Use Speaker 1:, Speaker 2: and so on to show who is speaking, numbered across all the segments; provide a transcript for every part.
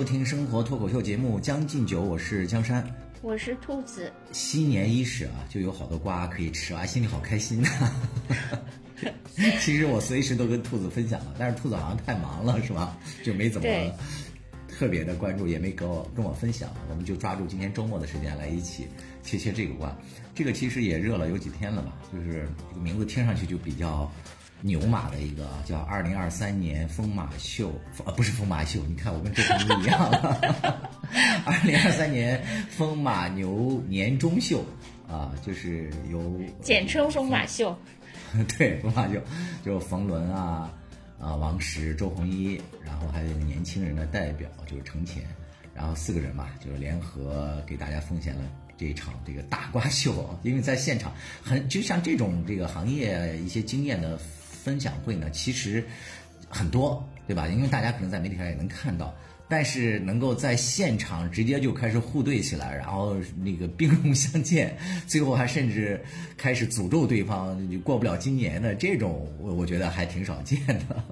Speaker 1: 收听生活脱口秀节目《将进酒》，我是江山，
Speaker 2: 我是兔子。
Speaker 1: 新年伊始啊，就有好多瓜可以吃啊，心里好开心啊！其实我随时都跟兔子分享了，但是兔子好像太忙了，是吧？就没怎么特别的关注，也没跟我跟我分享。我们就抓住今天周末的时间来一起切切这个瓜。这个其实也热了有几天了吧？就是这个名字听上去就比较。牛马的一个叫二零二三年风马秀，呃，不是风马秀，你看我跟周鸿祎一样。二零二三年风马牛年中秀，啊，就是由
Speaker 2: 简称风马秀。
Speaker 1: 对，风马秀就冯仑啊，啊，王石、周鸿祎，然后还有一个年轻人的代表就是程前，然后四个人嘛，就是联合给大家奉献了这一场这个大瓜秀。因为在现场很就像这种这个行业一些经验的。分享会呢，其实很多，对吧？因为大家可能在媒体上也能看到，但是能够在现场直接就开始互怼起来，然后那个兵戎相见，最后还甚至开始诅咒对方过不了今年的这种，我我觉得还挺少见的。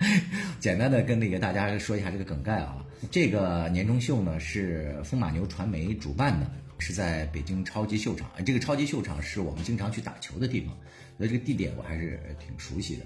Speaker 1: 简单的跟那个大家说一下这个梗概啊，这个年终秀呢是风马牛传媒主办的，是在北京超级秀场。这个超级秀场是我们经常去打球的地方。所以这个地点我还是挺熟悉的，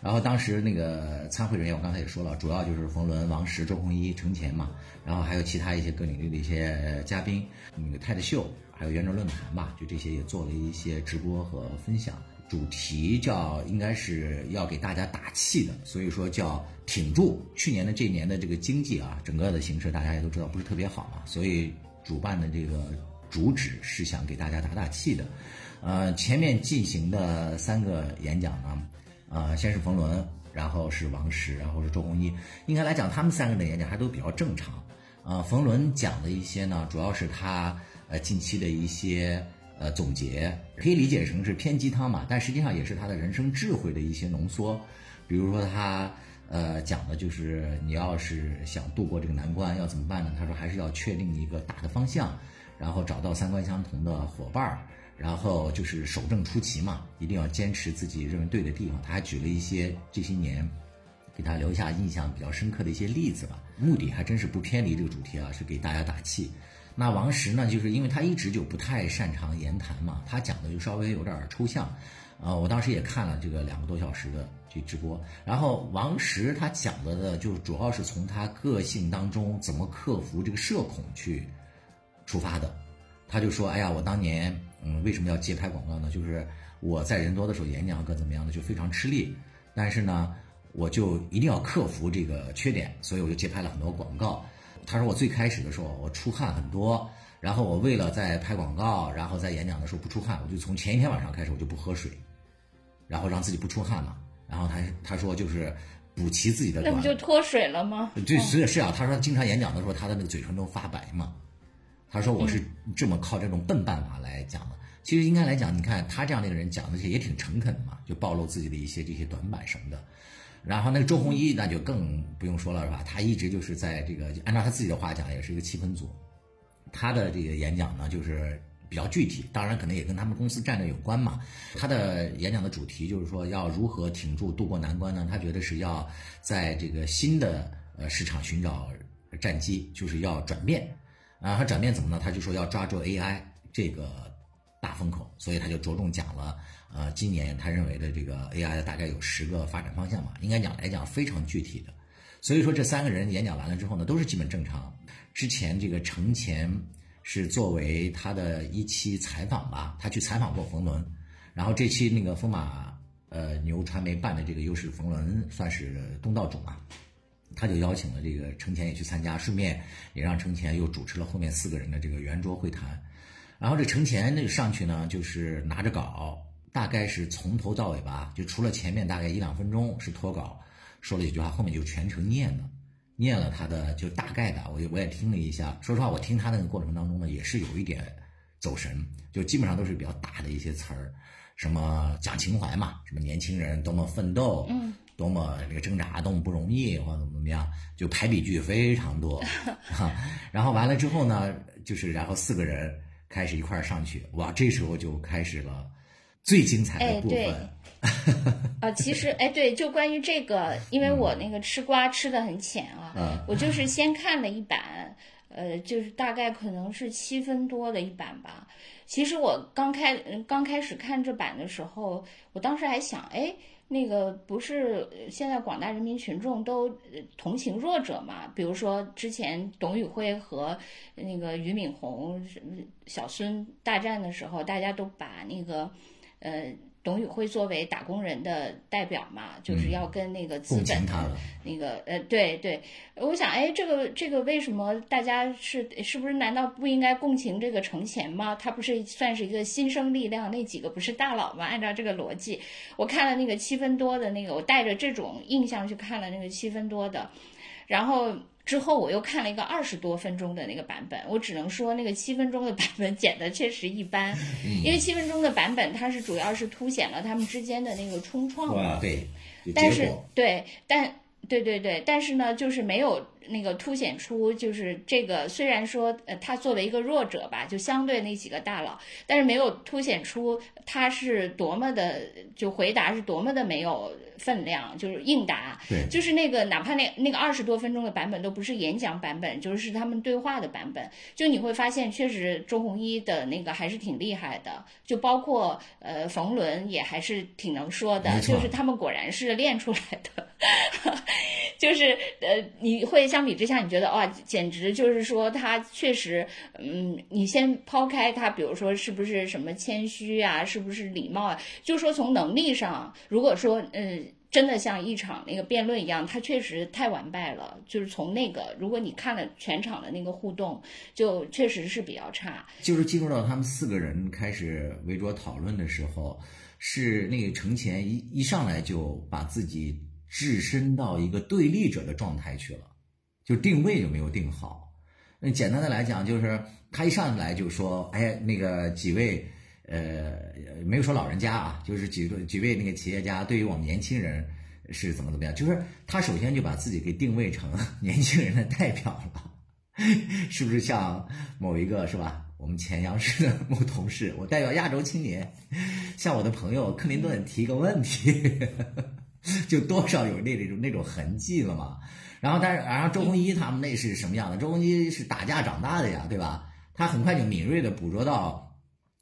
Speaker 1: 然后当时那个参会人员我刚才也说了，主要就是冯仑、王石、周鸿祎、程前嘛，然后还有其他一些各领域的一些嘉宾，那个泰的秀，还有圆桌论坛吧，就这些也做了一些直播和分享。主题叫应该是要给大家打气的，所以说叫挺住。去年的这一年的这个经济啊，整个的形势大家也都知道不是特别好嘛，所以主办的这个主旨是想给大家打打气的。呃，前面进行的三个演讲呢，呃，先是冯仑，然后是王石，然后是周鸿祎。应该来讲，他们三个的演讲还都比较正常。呃，冯仑讲的一些呢，主要是他呃近期的一些呃总结，可以理解成是偏鸡汤嘛，但实际上也是他的人生智慧的一些浓缩。比如说他呃讲的就是你要是想度过这个难关，要怎么办呢？他说还是要确定一个大的方向，然后找到三观相同的伙伴儿。然后就是守正出奇嘛，一定要坚持自己认为对的地方。他还举了一些这些年给他留下印象比较深刻的一些例子吧，目的还真是不偏离这个主题啊，是给大家打气。那王石呢，就是因为他一直就不太擅长言谈嘛，他讲的就稍微有点抽象。呃，我当时也看了这个两个多小时的这直播，然后王石他讲的呢，就主要是从他个性当中怎么克服这个社恐去出发的。他就说：“哎呀，我当年。”嗯，为什么要接拍广告呢？就是我在人多的时候演讲各怎么样的就非常吃力，但是呢，我就一定要克服这个缺点，所以我就接拍了很多广告。他说我最开始的时候我出汗很多，然后我为了在拍广告，然后在演讲的时候不出汗，我就从前一天晚上开始我就不喝水，然后让自己不出汗嘛。然后他他说就是补齐自己的，
Speaker 2: 那不就脱水了吗？
Speaker 1: 对，是是啊。他说经常演讲的时候他的那个嘴唇都发白嘛。他说我是这么靠这种笨办法来讲的。其实应该来讲，你看他这样的一个人讲的些也挺诚恳的嘛，就暴露自己的一些这些短板什么的。然后那个周鸿祎那就更不用说了，是吧？他一直就是在这个按照他自己的话讲，也是一个气氛组。他的这个演讲呢，就是比较具体，当然可能也跟他们公司战略有关嘛。他的演讲的主题就是说要如何挺住渡过难关呢？他觉得是要在这个新的呃市场寻找战机，就是要转变啊。他转变怎么呢？他就说要抓住 AI 这个。大风口，所以他就着重讲了，呃，今年他认为的这个 AI 大概有十个发展方向嘛，应该讲来讲非常具体的。所以说这三个人演讲完了之后呢，都是基本正常。之前这个程前是作为他的一期采访吧，他去采访过冯仑，然后这期那个风马呃牛传媒办的这个又是冯仑算是东道主嘛，他就邀请了这个程前也去参加，顺便也让程前又主持了后面四个人的这个圆桌会谈。然后这程前那上去呢，就是拿着稿，大概是从头到尾吧，就除了前面大概一两分钟是脱稿，说了几句话，后面就全程念的，念了他的就大概的，我我也听了一下。说实话，我听他那个过程当中呢，也是有一点走神，就基本上都是比较大的一些词儿，什么讲情怀嘛，什么年轻人多么奋斗，嗯，多么这个挣扎，多么不容易，或者怎么怎么样，就排比句非常多。然后完了之后呢，就是然后四个人。开始一块儿上去，哇！这时候就开始了，最精彩的部分。
Speaker 2: 啊，其实哎，对，就关于这个，因为我那个吃瓜吃的很浅啊，
Speaker 1: 嗯
Speaker 2: 我就是先看了一版，呃，就是大概可能是七分多的一版吧。其实我刚开嗯刚开始看这版的时候，我当时还想，哎，那个不是现在广大人民群众都同情弱者嘛？比如说之前董宇辉和那个俞敏洪、什么小孙大战的时候，大家都把那个呃。董宇辉作为打工人的代表嘛，就是要跟那个资本那个呃，对对，我想，哎，这个这个为什么大家是是不是难道不应该共情这个程前吗？他不是算是一个新生力量，那几个不是大佬吗？按照这个逻辑，我看了那个七分多的那个，我带着这种印象去看了那个七分多的，然后。之后我又看了一个二十多分钟的那个版本，我只能说那个七分钟的版本剪的确实一般，因为七分钟的版本它是主要是凸显了他们之间的那个冲撞嘛，
Speaker 1: 对，
Speaker 2: 但是。对，但对对对，但是呢，就是没有那个凸显出，就是这个虽然说呃，他作为一个弱者吧，就相对那几个大佬，但是没有凸显出他是多么的，就回答是多么的没有分量，就是应答。
Speaker 1: 对
Speaker 2: 就是那个哪怕那那个二十多分钟的版本都不是演讲版本，就是他们对话的版本，就你会发现，确实周鸿祎的那个还是挺厉害的，就包括呃冯仑也还是挺能说的就是他们果然是练出来的。就是呃，你会相比之下，你觉得哇，简直就是说他确实，嗯，你先抛开他，比如说是不是什么谦虚啊，是不是礼貌啊，就说从能力上，如果说嗯。真的像一场那个辩论一样，他确实太完败了。就是从那个，如果你看了全场的那个互动，就确实是比较差。
Speaker 1: 就是进入到他们四个人开始围桌讨论的时候，是那个程前一一上来就把自己置身到一个对立者的状态去了，就定位就没有定好。那简单的来讲，就是他一上来就说：“哎，那个几位。”呃，没有说老人家啊，就是几个几位那个企业家，对于我们年轻人是怎么怎么样，就是他首先就把自己给定位成 年轻人的代表了，是不是像某一个是吧？我们前央视的某同事，我代表亚洲青年，向我的朋友克林顿提个问题，就多少有那种那种痕迹了嘛。然后，但是，然后周鸿祎他们那是什么样的？周鸿祎是打架长大的呀，对吧？他很快就敏锐的捕捉到。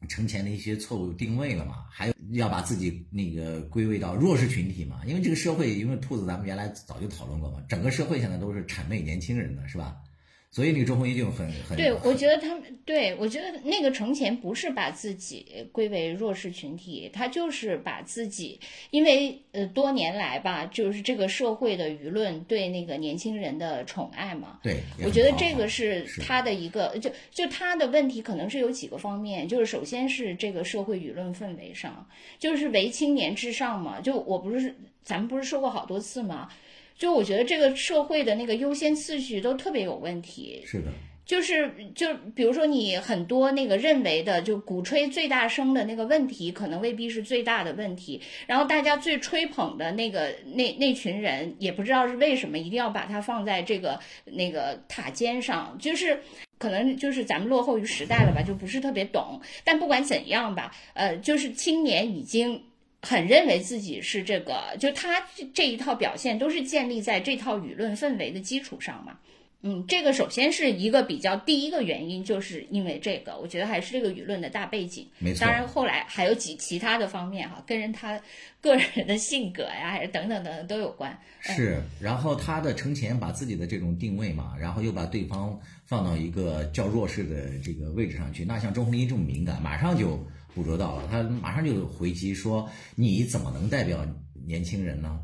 Speaker 1: 程前的一些错误定位了嘛，还有要把自己那个归位到弱势群体嘛，因为这个社会，因为兔子咱们原来早就讨论过嘛，整个社会现在都是谄媚年轻人的是吧？所以那个周鸿祎就很很
Speaker 2: 对，我觉得他们对我觉得那个程前不是把自己归为弱势群体，他就是把自己，因为呃多年来吧，就是这个社会的舆论对那个年轻人的宠爱嘛。
Speaker 1: 对，
Speaker 2: 我觉得这个是
Speaker 1: 是
Speaker 2: 他的一个，就就他的问题可能是有几个方面，就是首先是这个社会舆论氛围上，就是唯青年至上嘛。就我不是咱们不是说过好多次吗？就我觉得这个社会的那个优先次序都特别有问题。
Speaker 1: 是的，
Speaker 2: 就是就比如说你很多那个认为的，就鼓吹最大声的那个问题，可能未必是最大的问题。然后大家最吹捧的那个那那群人，也不知道是为什么一定要把它放在这个那个塔尖上，就是。可能就是咱们落后于时代了吧，就不是特别懂。但不管怎样吧，呃，就是青年已经。很认为自己是这个，就他这一套表现都是建立在这套舆论氛围的基础上嘛。嗯，这个首先是一个比较第一个原因，就是因为这个，我觉得还是这个舆论的大背景。
Speaker 1: 没错。
Speaker 2: 当然后来还有几其他的方面哈，跟人他个人的性格呀，还是等等等等都有关。
Speaker 1: 是，然后他的程前把自己的这种定位嘛，然后又把对方放到一个较弱势的这个位置上去。那像周鸿祎这么敏感，马上就。捕捉到了，他马上就回击说：“你怎么能代表年轻人呢？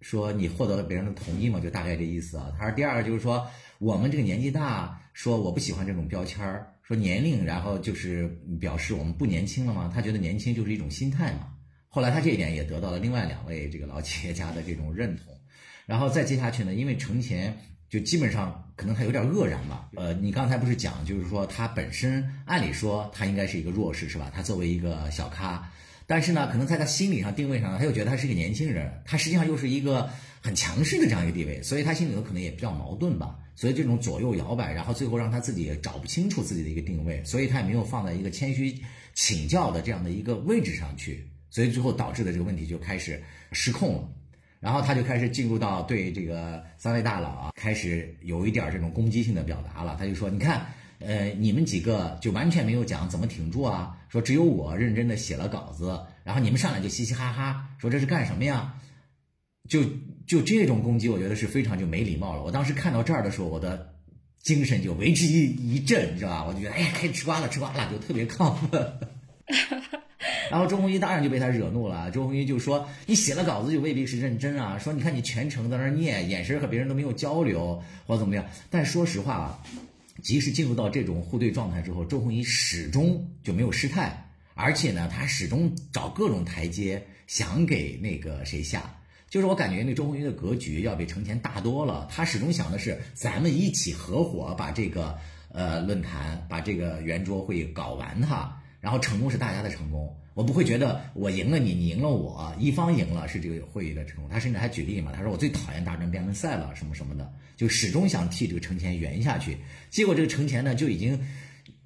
Speaker 1: 说你获得了别人的同意吗？就大概这意思啊。”他说：“第二个就是说，我们这个年纪大，说我不喜欢这种标签儿，说年龄，然后就是表示我们不年轻了吗？他觉得年轻就是一种心态嘛。后来他这一点也得到了另外两位这个老企业家的这种认同。然后再接下去呢，因为程前。”就基本上可能他有点愕然吧，呃，你刚才不是讲，就是说他本身按理说他应该是一个弱势，是吧？他作为一个小咖，但是呢，可能在他心理上定位上，他又觉得他是一个年轻人，他实际上又是一个很强势的这样一个地位，所以他心里头可能也比较矛盾吧。所以这种左右摇摆，然后最后让他自己也找不清楚自己的一个定位，所以他也没有放在一个谦虚请教的这样的一个位置上去，所以最后导致的这个问题就开始失控了。然后他就开始进入到对这个三位大佬啊，开始有一点这种攻击性的表达了。他就说：“你看，呃，你们几个就完全没有讲怎么挺住啊，说只有我认真的写了稿子，然后你们上来就嘻嘻哈哈，说这是干什么呀？就就这种攻击，我觉得是非常就没礼貌了。我当时看到这儿的时候，我的精神就为之一一振，你知道吧？我就觉得，哎呀，开始吃瓜了，吃瓜了，就特别亢奋。”然后周鸿祎当然就被他惹怒了。周鸿祎就说：“你写了稿子就未必是认真啊！说你看你全程在那念，眼神和别人都没有交流，或怎么样。但说实话啊，即使进入到这种互对状态之后，周鸿祎始终就没有失态，而且呢，他始终找各种台阶想给那个谁下。就是我感觉那周鸿祎的格局要比程前大多了。他始终想的是咱们一起合伙把这个呃论坛，把这个圆桌会搞完它。”然后成功是大家的成功，我不会觉得我赢了你，你赢了我，一方赢了是这个会议的成功。他甚至还举例嘛，他说我最讨厌大专辩论赛了，什么什么的，就始终想替这个程前圆下去。结果这个程前呢，就已经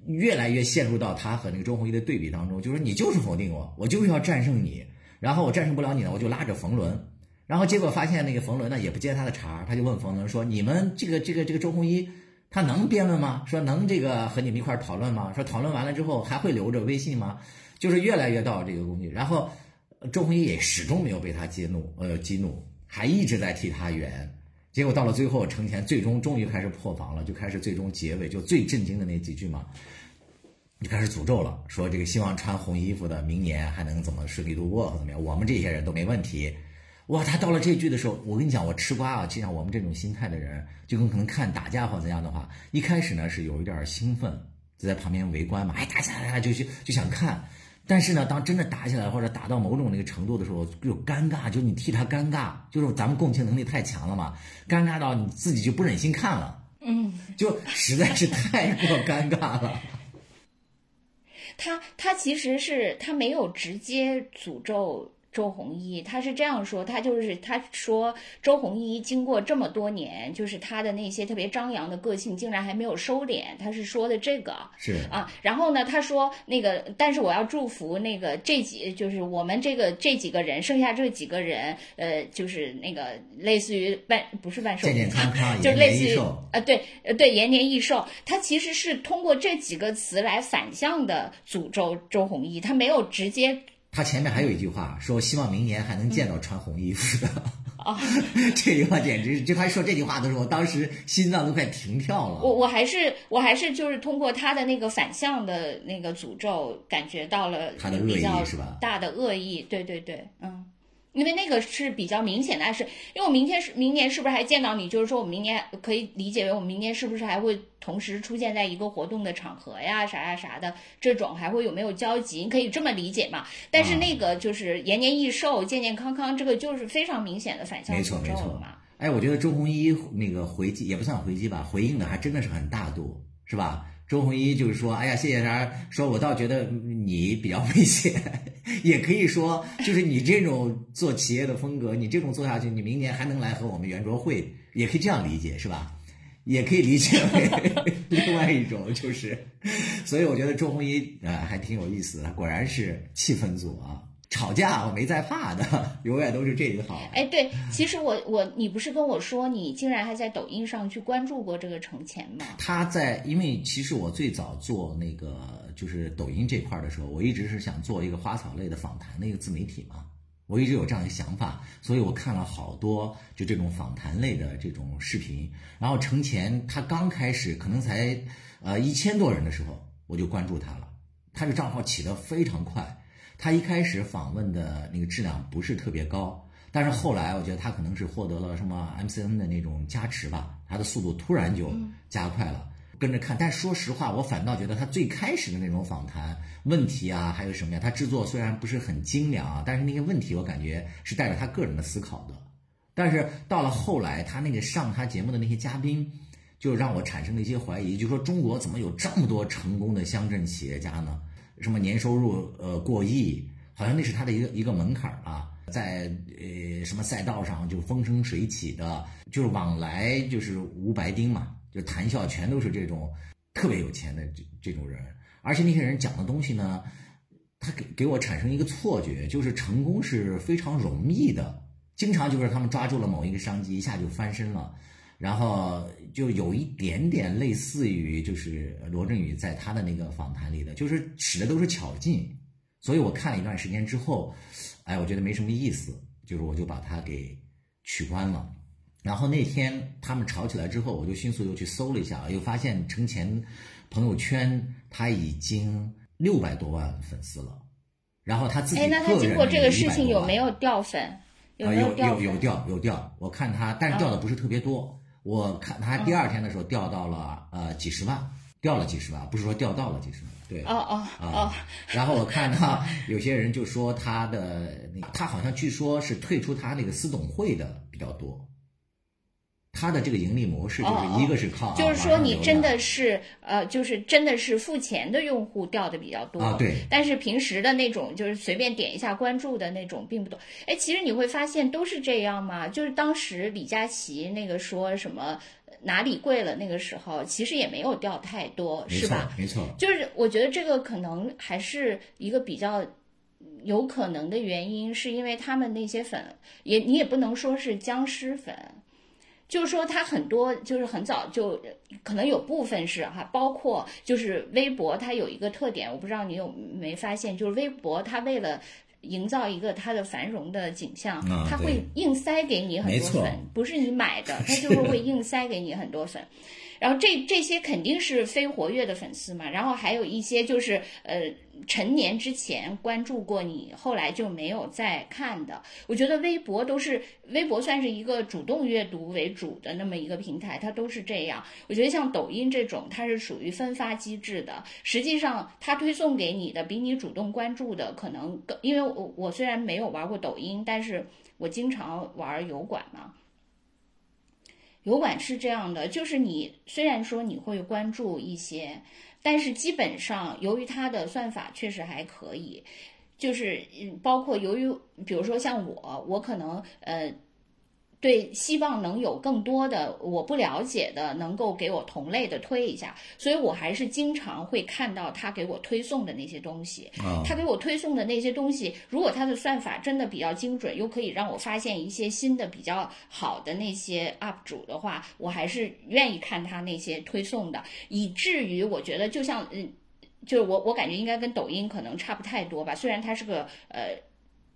Speaker 1: 越来越陷入到他和那个周鸿祎的对比当中，就是你就是否定我，我就是要战胜你，然后我战胜不了你呢，我就拉着冯仑，然后结果发现那个冯仑呢也不接他的茬，他就问冯仑说：“你们这个这个这个周鸿祎。”他能辩论吗？说能这个和你们一块讨论吗？说讨论完了之后还会留着微信吗？就是越来越到这个工具，然后周鸿祎也始终没有被他激怒，呃，激怒，还一直在替他圆。结果到了最后，程前最终终于开始破防了，就开始最终结尾就最震惊的那几句嘛，就开始诅咒了，说这个希望穿红衣服的明年还能怎么顺利度过怎么样，我们这些人都没问题。哇，他到了这句的时候，我跟你讲，我吃瓜啊！就像我们这种心态的人，就跟可能看打架或怎样的话，一开始呢是有一点兴奋，就在旁边围观嘛，哎，打起来了就就就想看。但是呢，当真的打起来或者打到某种那个程度的时候，就尴尬，就你替他尴尬，就是咱们共情能力太强了嘛，尴尬到你自己就不忍心看了，
Speaker 2: 嗯，
Speaker 1: 就实在是太过尴尬了。
Speaker 2: 他他其实是他没有直接诅咒。周鸿祎他是这样说，他就是他说周鸿祎经过这么多年，就是他的那些特别张扬的个性竟然还没有收敛，他是说的这个
Speaker 1: 是
Speaker 2: 啊。然后呢，他说那个，但是我要祝福那个这几，就是我们这个这几个人，剩下这几个人，呃，就是那个类似于万不是万寿
Speaker 1: 健健康康，
Speaker 2: 就类似于啊，对呃对延年益寿。他其实是通过这几个词来反向的诅咒周鸿祎，他没有直接。
Speaker 1: 他前面还有一句话，说希望明年还能见到穿红衣服的。
Speaker 2: 啊，
Speaker 1: 这句话简直，就他说这句话的时候，我当时心脏都快停跳了。
Speaker 2: 我我还是我还是就是通过他的那个反向的那个诅咒，感觉到了
Speaker 1: 他的恶意是吧？
Speaker 2: 大的恶意，对对对，嗯。因为那个是比较明显的暗示，因为我明天是明年是不是还见到你？就是说我明年可以理解为我们明年是不是还会同时出现在一个活动的场合呀，啥呀啥的，这种还会有没有交集？你可以这么理解嘛？但是那个就是延年益寿、健健康康，这个就是非常明显的反向诅咒嘛。
Speaker 1: 哎，我觉得周鸿祎那个回击也不算回击吧，回应的还真的是很大度，是吧？周鸿祎就是说，哎呀，谢谢啥？说我倒觉得你比较危险，也可以说，就是你这种做企业的风格，你这种做下去，你明年还能来和我们圆桌会，也可以这样理解，是吧？也可以理解为 另外一种，就是，所以我觉得周鸿祎啊还挺有意思的，果然是气氛组啊。吵架我没在怕的，永远都是这一套。
Speaker 2: 哎，对，其实我我你不是跟我说你竟然还在抖音上去关注过这个程前吗？
Speaker 1: 他在，因为其实我最早做那个就是抖音这块的时候，我一直是想做一个花草类的访谈的一个自媒体嘛，我一直有这样一个想法，所以我看了好多就这种访谈类的这种视频。然后程前他刚开始可能才呃一千多人的时候，我就关注他了，他这账号起得非常快。他一开始访问的那个质量不是特别高，但是后来我觉得他可能是获得了什么 MCN 的那种加持吧，他的速度突然就加快了，跟着看。但说实话，我反倒觉得他最开始的那种访谈问题啊，还有什么呀，他制作虽然不是很精良啊，但是那些问题我感觉是带着他个人的思考的。但是到了后来，他那个上他节目的那些嘉宾，就让我产生了一些怀疑，就说中国怎么有这么多成功的乡镇企业家呢？什么年收入呃过亿，好像那是他的一个一个门槛啊，在呃什么赛道上就风生水起的，就是往来就是无白丁嘛，就谈笑全都是这种特别有钱的这这种人，而且那些人讲的东西呢，他给给我产生一个错觉，就是成功是非常容易的，经常就是他们抓住了某一个商机，一下就翻身了，然后就有一点点类似于就是罗振宇在他的那个访谈里的，就是使的都是巧劲，所以我看了一段时间之后，哎，我觉得没什么意思，就是我就把它给取关了。然后那天他们吵起来之后，我就迅速又去搜了一下，又发现程前朋友圈他已经六百多万粉丝了，然后他自己
Speaker 2: 哎，那他经过这个事情有没有掉粉？有
Speaker 1: 有？有有掉有掉，我看他，但是掉的不是特别多。我看他第二天的时候掉到了呃几十万，掉了几十万，不是说掉到了几十万。对，
Speaker 2: 哦哦哦。
Speaker 1: 然后我看到有些人就说他的那，他好像据说是退出他那个私董会的比较多。他的这个盈利模式就是一个是靠，
Speaker 2: 就是说你真的是呃，就是真的是付钱的用户掉的比较多
Speaker 1: 啊，对。
Speaker 2: 但是平时的那种就是随便点一下关注的那种并不多。哎，其实你会发现都是这样嘛。就是当时李佳琦那个说什么哪里贵了那个时候，其实也没有掉太多，是吧？
Speaker 1: 没错。
Speaker 2: 就是我觉得这个可能还是一个比较有可能的原因，是因为他们那些粉也你也不能说是僵尸粉。就是说，它很多就是很早就可能有部分是哈，包括就是微博，它有一个特点，我不知道你有没发现，就是微博它为了营造一个它的繁荣的景象，它会硬塞给你很多粉，不是你买的，它就是会硬塞给你很多粉。然后这这些肯定是非活跃的粉丝嘛，然后还有一些就是呃成年之前关注过你，后来就没有再看的。我觉得微博都是微博算是一个主动阅读为主的那么一个平台，它都是这样。我觉得像抖音这种，它是属于分发机制的，实际上它推送给你的比你主动关注的可能更，因为我我虽然没有玩过抖音，但是我经常玩油管嘛。油管是这样的，就是你虽然说你会关注一些，但是基本上由于它的算法确实还可以，就是包括由于比如说像我，我可能呃。对，希望能有更多的我不了解的，能够给我同类的推一下，所以我还是经常会看到他给我推送的那些东西。他给我推送的那些东西，如果他的算法真的比较精准，又可以让我发现一些新的比较好的那些 UP 主的话，我还是愿意看他那些推送的。以至于我觉得，就像嗯，就是我我感觉应该跟抖音可能差不太多吧，虽然它是个呃。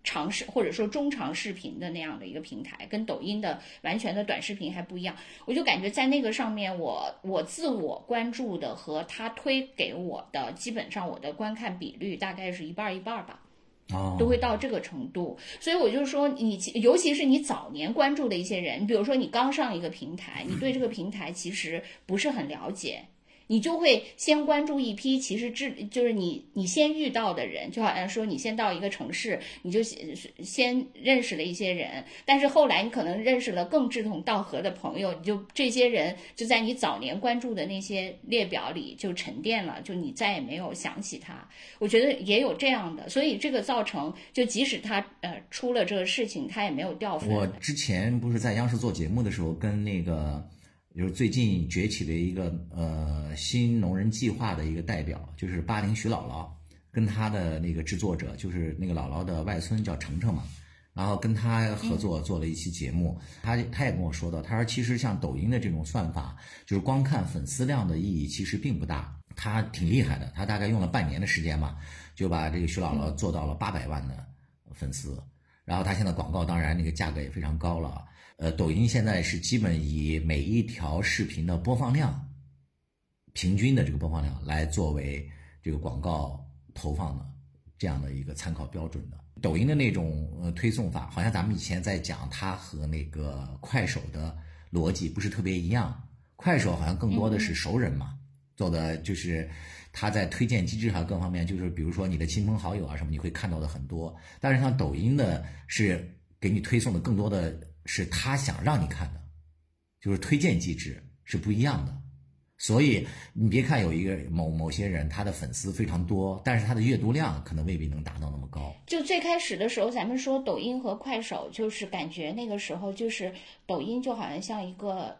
Speaker 2: 长视或者说中长视频的那样的一个平台，跟抖音的完全的短视频还不一样。我就感觉在那个上面，我我自我关注的和他推给我的，基本上我的观看比率大概是一半一半吧，都会到这个程度。所以我就说，你尤其是你早年关注的一些人，比如说你刚上一个平台，你对这个平台其实不是很了解。你就会先关注一批，其实志就是你你先遇到的人，就好像说你先到一个城市，你就先先认识了一些人，但是后来你可能认识了更志同道合的朋友，你就这些人就在你早年关注的那些列表里就沉淀了，就你再也没有想起他。我觉得也有这样的，所以这个造成就即使他呃出了这个事情，他也没有掉粉。
Speaker 1: 我之前不是在央视做节目的时候跟那个。就是最近崛起的一个呃新农人计划的一个代表，就是巴林徐姥姥，跟她的那个制作者，就是那个姥姥的外孙叫程程嘛，然后跟他合作做了一期节目，他他也跟我说到，他说其实像抖音的这种算法，就是光看粉丝量的意义其实并不大，他挺厉害的，他大概用了半年的时间嘛，就把这个徐姥姥做到了八百万的粉丝，然后他现在广告当然那个价格也非常高了。呃，抖音现在是基本以每一条视频的播放量，平均的这个播放量来作为这个广告投放的这样的一个参考标准的。抖音的那种呃推送法，好像咱们以前在讲它和那个快手的逻辑不是特别一样。快手好像更多的是熟人嘛，做的就是它在推荐机制上各方面，就是比如说你的亲朋好友啊什么，你会看到的很多。但是像抖音的是给你推送的更多的。是他想让你看的，就是推荐机制是不一样的，所以你别看有一个某某些人他的粉丝非常多，但是他的阅读量可能未必能达到那么高。
Speaker 2: 就最开始的时候，咱们说抖音和快手，就是感觉那个时候就是抖音就好像像一个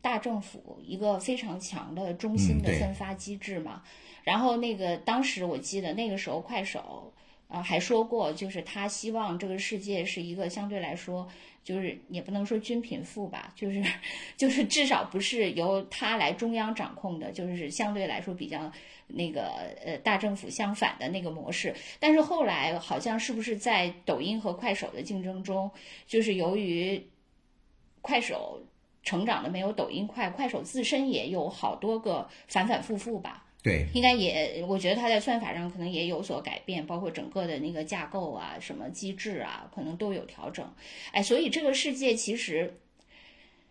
Speaker 2: 大政府一个非常强的中心的分发机制嘛。然后那个当时我记得那个时候快手。啊，还说过，就是他希望这个世界是一个相对来说，就是也不能说均贫富吧，就是 就是至少不是由他来中央掌控的，就是相对来说比较那个呃大政府相反的那个模式。但是后来好像是不是在抖音和快手的竞争中，就是由于快手成长的没有抖音快，快手自身也有好多个反反复复吧。
Speaker 1: 对，
Speaker 2: 应该也，我觉得它在算法上可能也有所改变，包括整个的那个架构啊、什么机制啊，可能都有调整。哎，所以这个世界其实，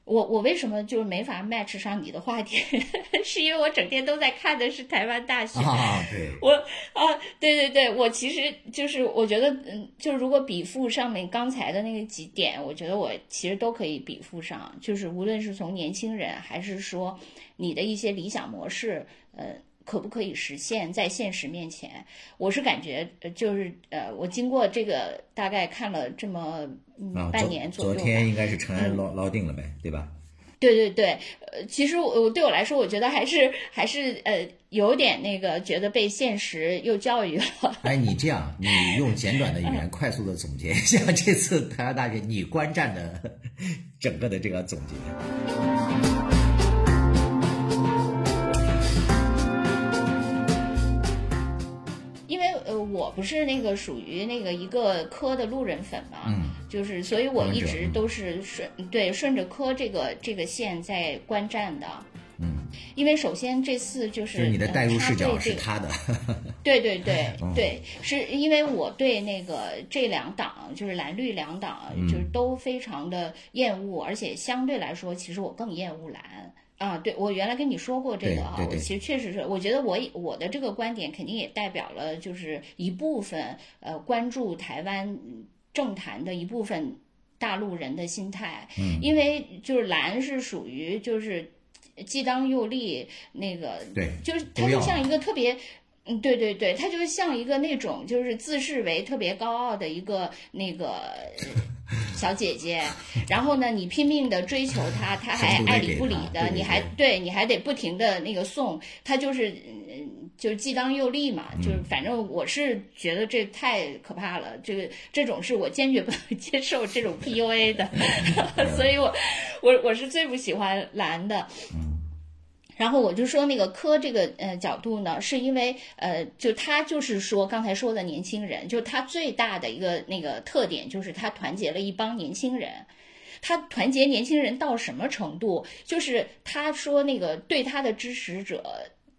Speaker 2: 我我为什么就是没法 match 上你的话题，是因为我整天都在看的是台湾大学。
Speaker 1: 啊，对，
Speaker 2: 我啊，对对对，我其实就是我觉得，嗯，就是如果比附上面刚才的那个几点，我觉得我其实都可以比附上，就是无论是从年轻人，还是说你的一些理想模式，呃。可不可以实现，在现实面前，我是感觉，呃就是呃，我经过这个大概看了这么嗯
Speaker 1: 啊，
Speaker 2: 半年左右昨，
Speaker 1: 天应该是尘埃落落定了呗，对吧？
Speaker 2: 对对对，呃，其实我我对我来说，我觉得还是还是呃有点那个，觉得被现实又教育了。
Speaker 1: 哎，你这样，你用简短的语言快速的总结一下这次台湾大学你观战的整个的这个总结。
Speaker 2: 我不是那个属于那个一个科的路人粉嘛，
Speaker 1: 嗯，
Speaker 2: 就是所以我一直都是顺对顺着科这个这个线在观战的。
Speaker 1: 嗯，
Speaker 2: 因为首先这次就是
Speaker 1: 就是你的
Speaker 2: 呃
Speaker 1: 代入视角
Speaker 2: 这
Speaker 1: 是他的，
Speaker 2: 对对对
Speaker 1: 嗯
Speaker 2: 对，是因为我对那个这两党就是蓝绿两党，
Speaker 1: 嗯
Speaker 2: 就是都非常的厌恶，而且相对来说，其实我更厌恶蓝。啊，对，我原来跟你说过这个啊，其实确实是，我觉得我也我的这个观点肯定也代表了就是一部分呃关注台湾嗯政坛的一部分大陆人的心态，
Speaker 1: 嗯，
Speaker 2: 因为就是蓝是属于就是既当又立那个
Speaker 1: 对，
Speaker 2: 就是他就像一个特别，嗯，对对对，他就像一个那种就是自视为特别高傲的一个那个 小姐姐，然后呢，你拼命的追求她，她还爱理不理的，你还
Speaker 1: 对
Speaker 2: 对你还得不停的那个送，她就是嗯，就是既当又立嘛，就是反正我是觉得这太可怕了，这个这种是我坚决不能 接受这种 PUA 的，所以我我我是最不喜欢蓝的。然后我就说那个科这个呃角度呢，是因为呃，就他就是说刚才说的年轻人，就他最大的一个那个特点就是他团结了一帮年轻人。他团结年轻人到什么程度？就是他说那个对他的支持者，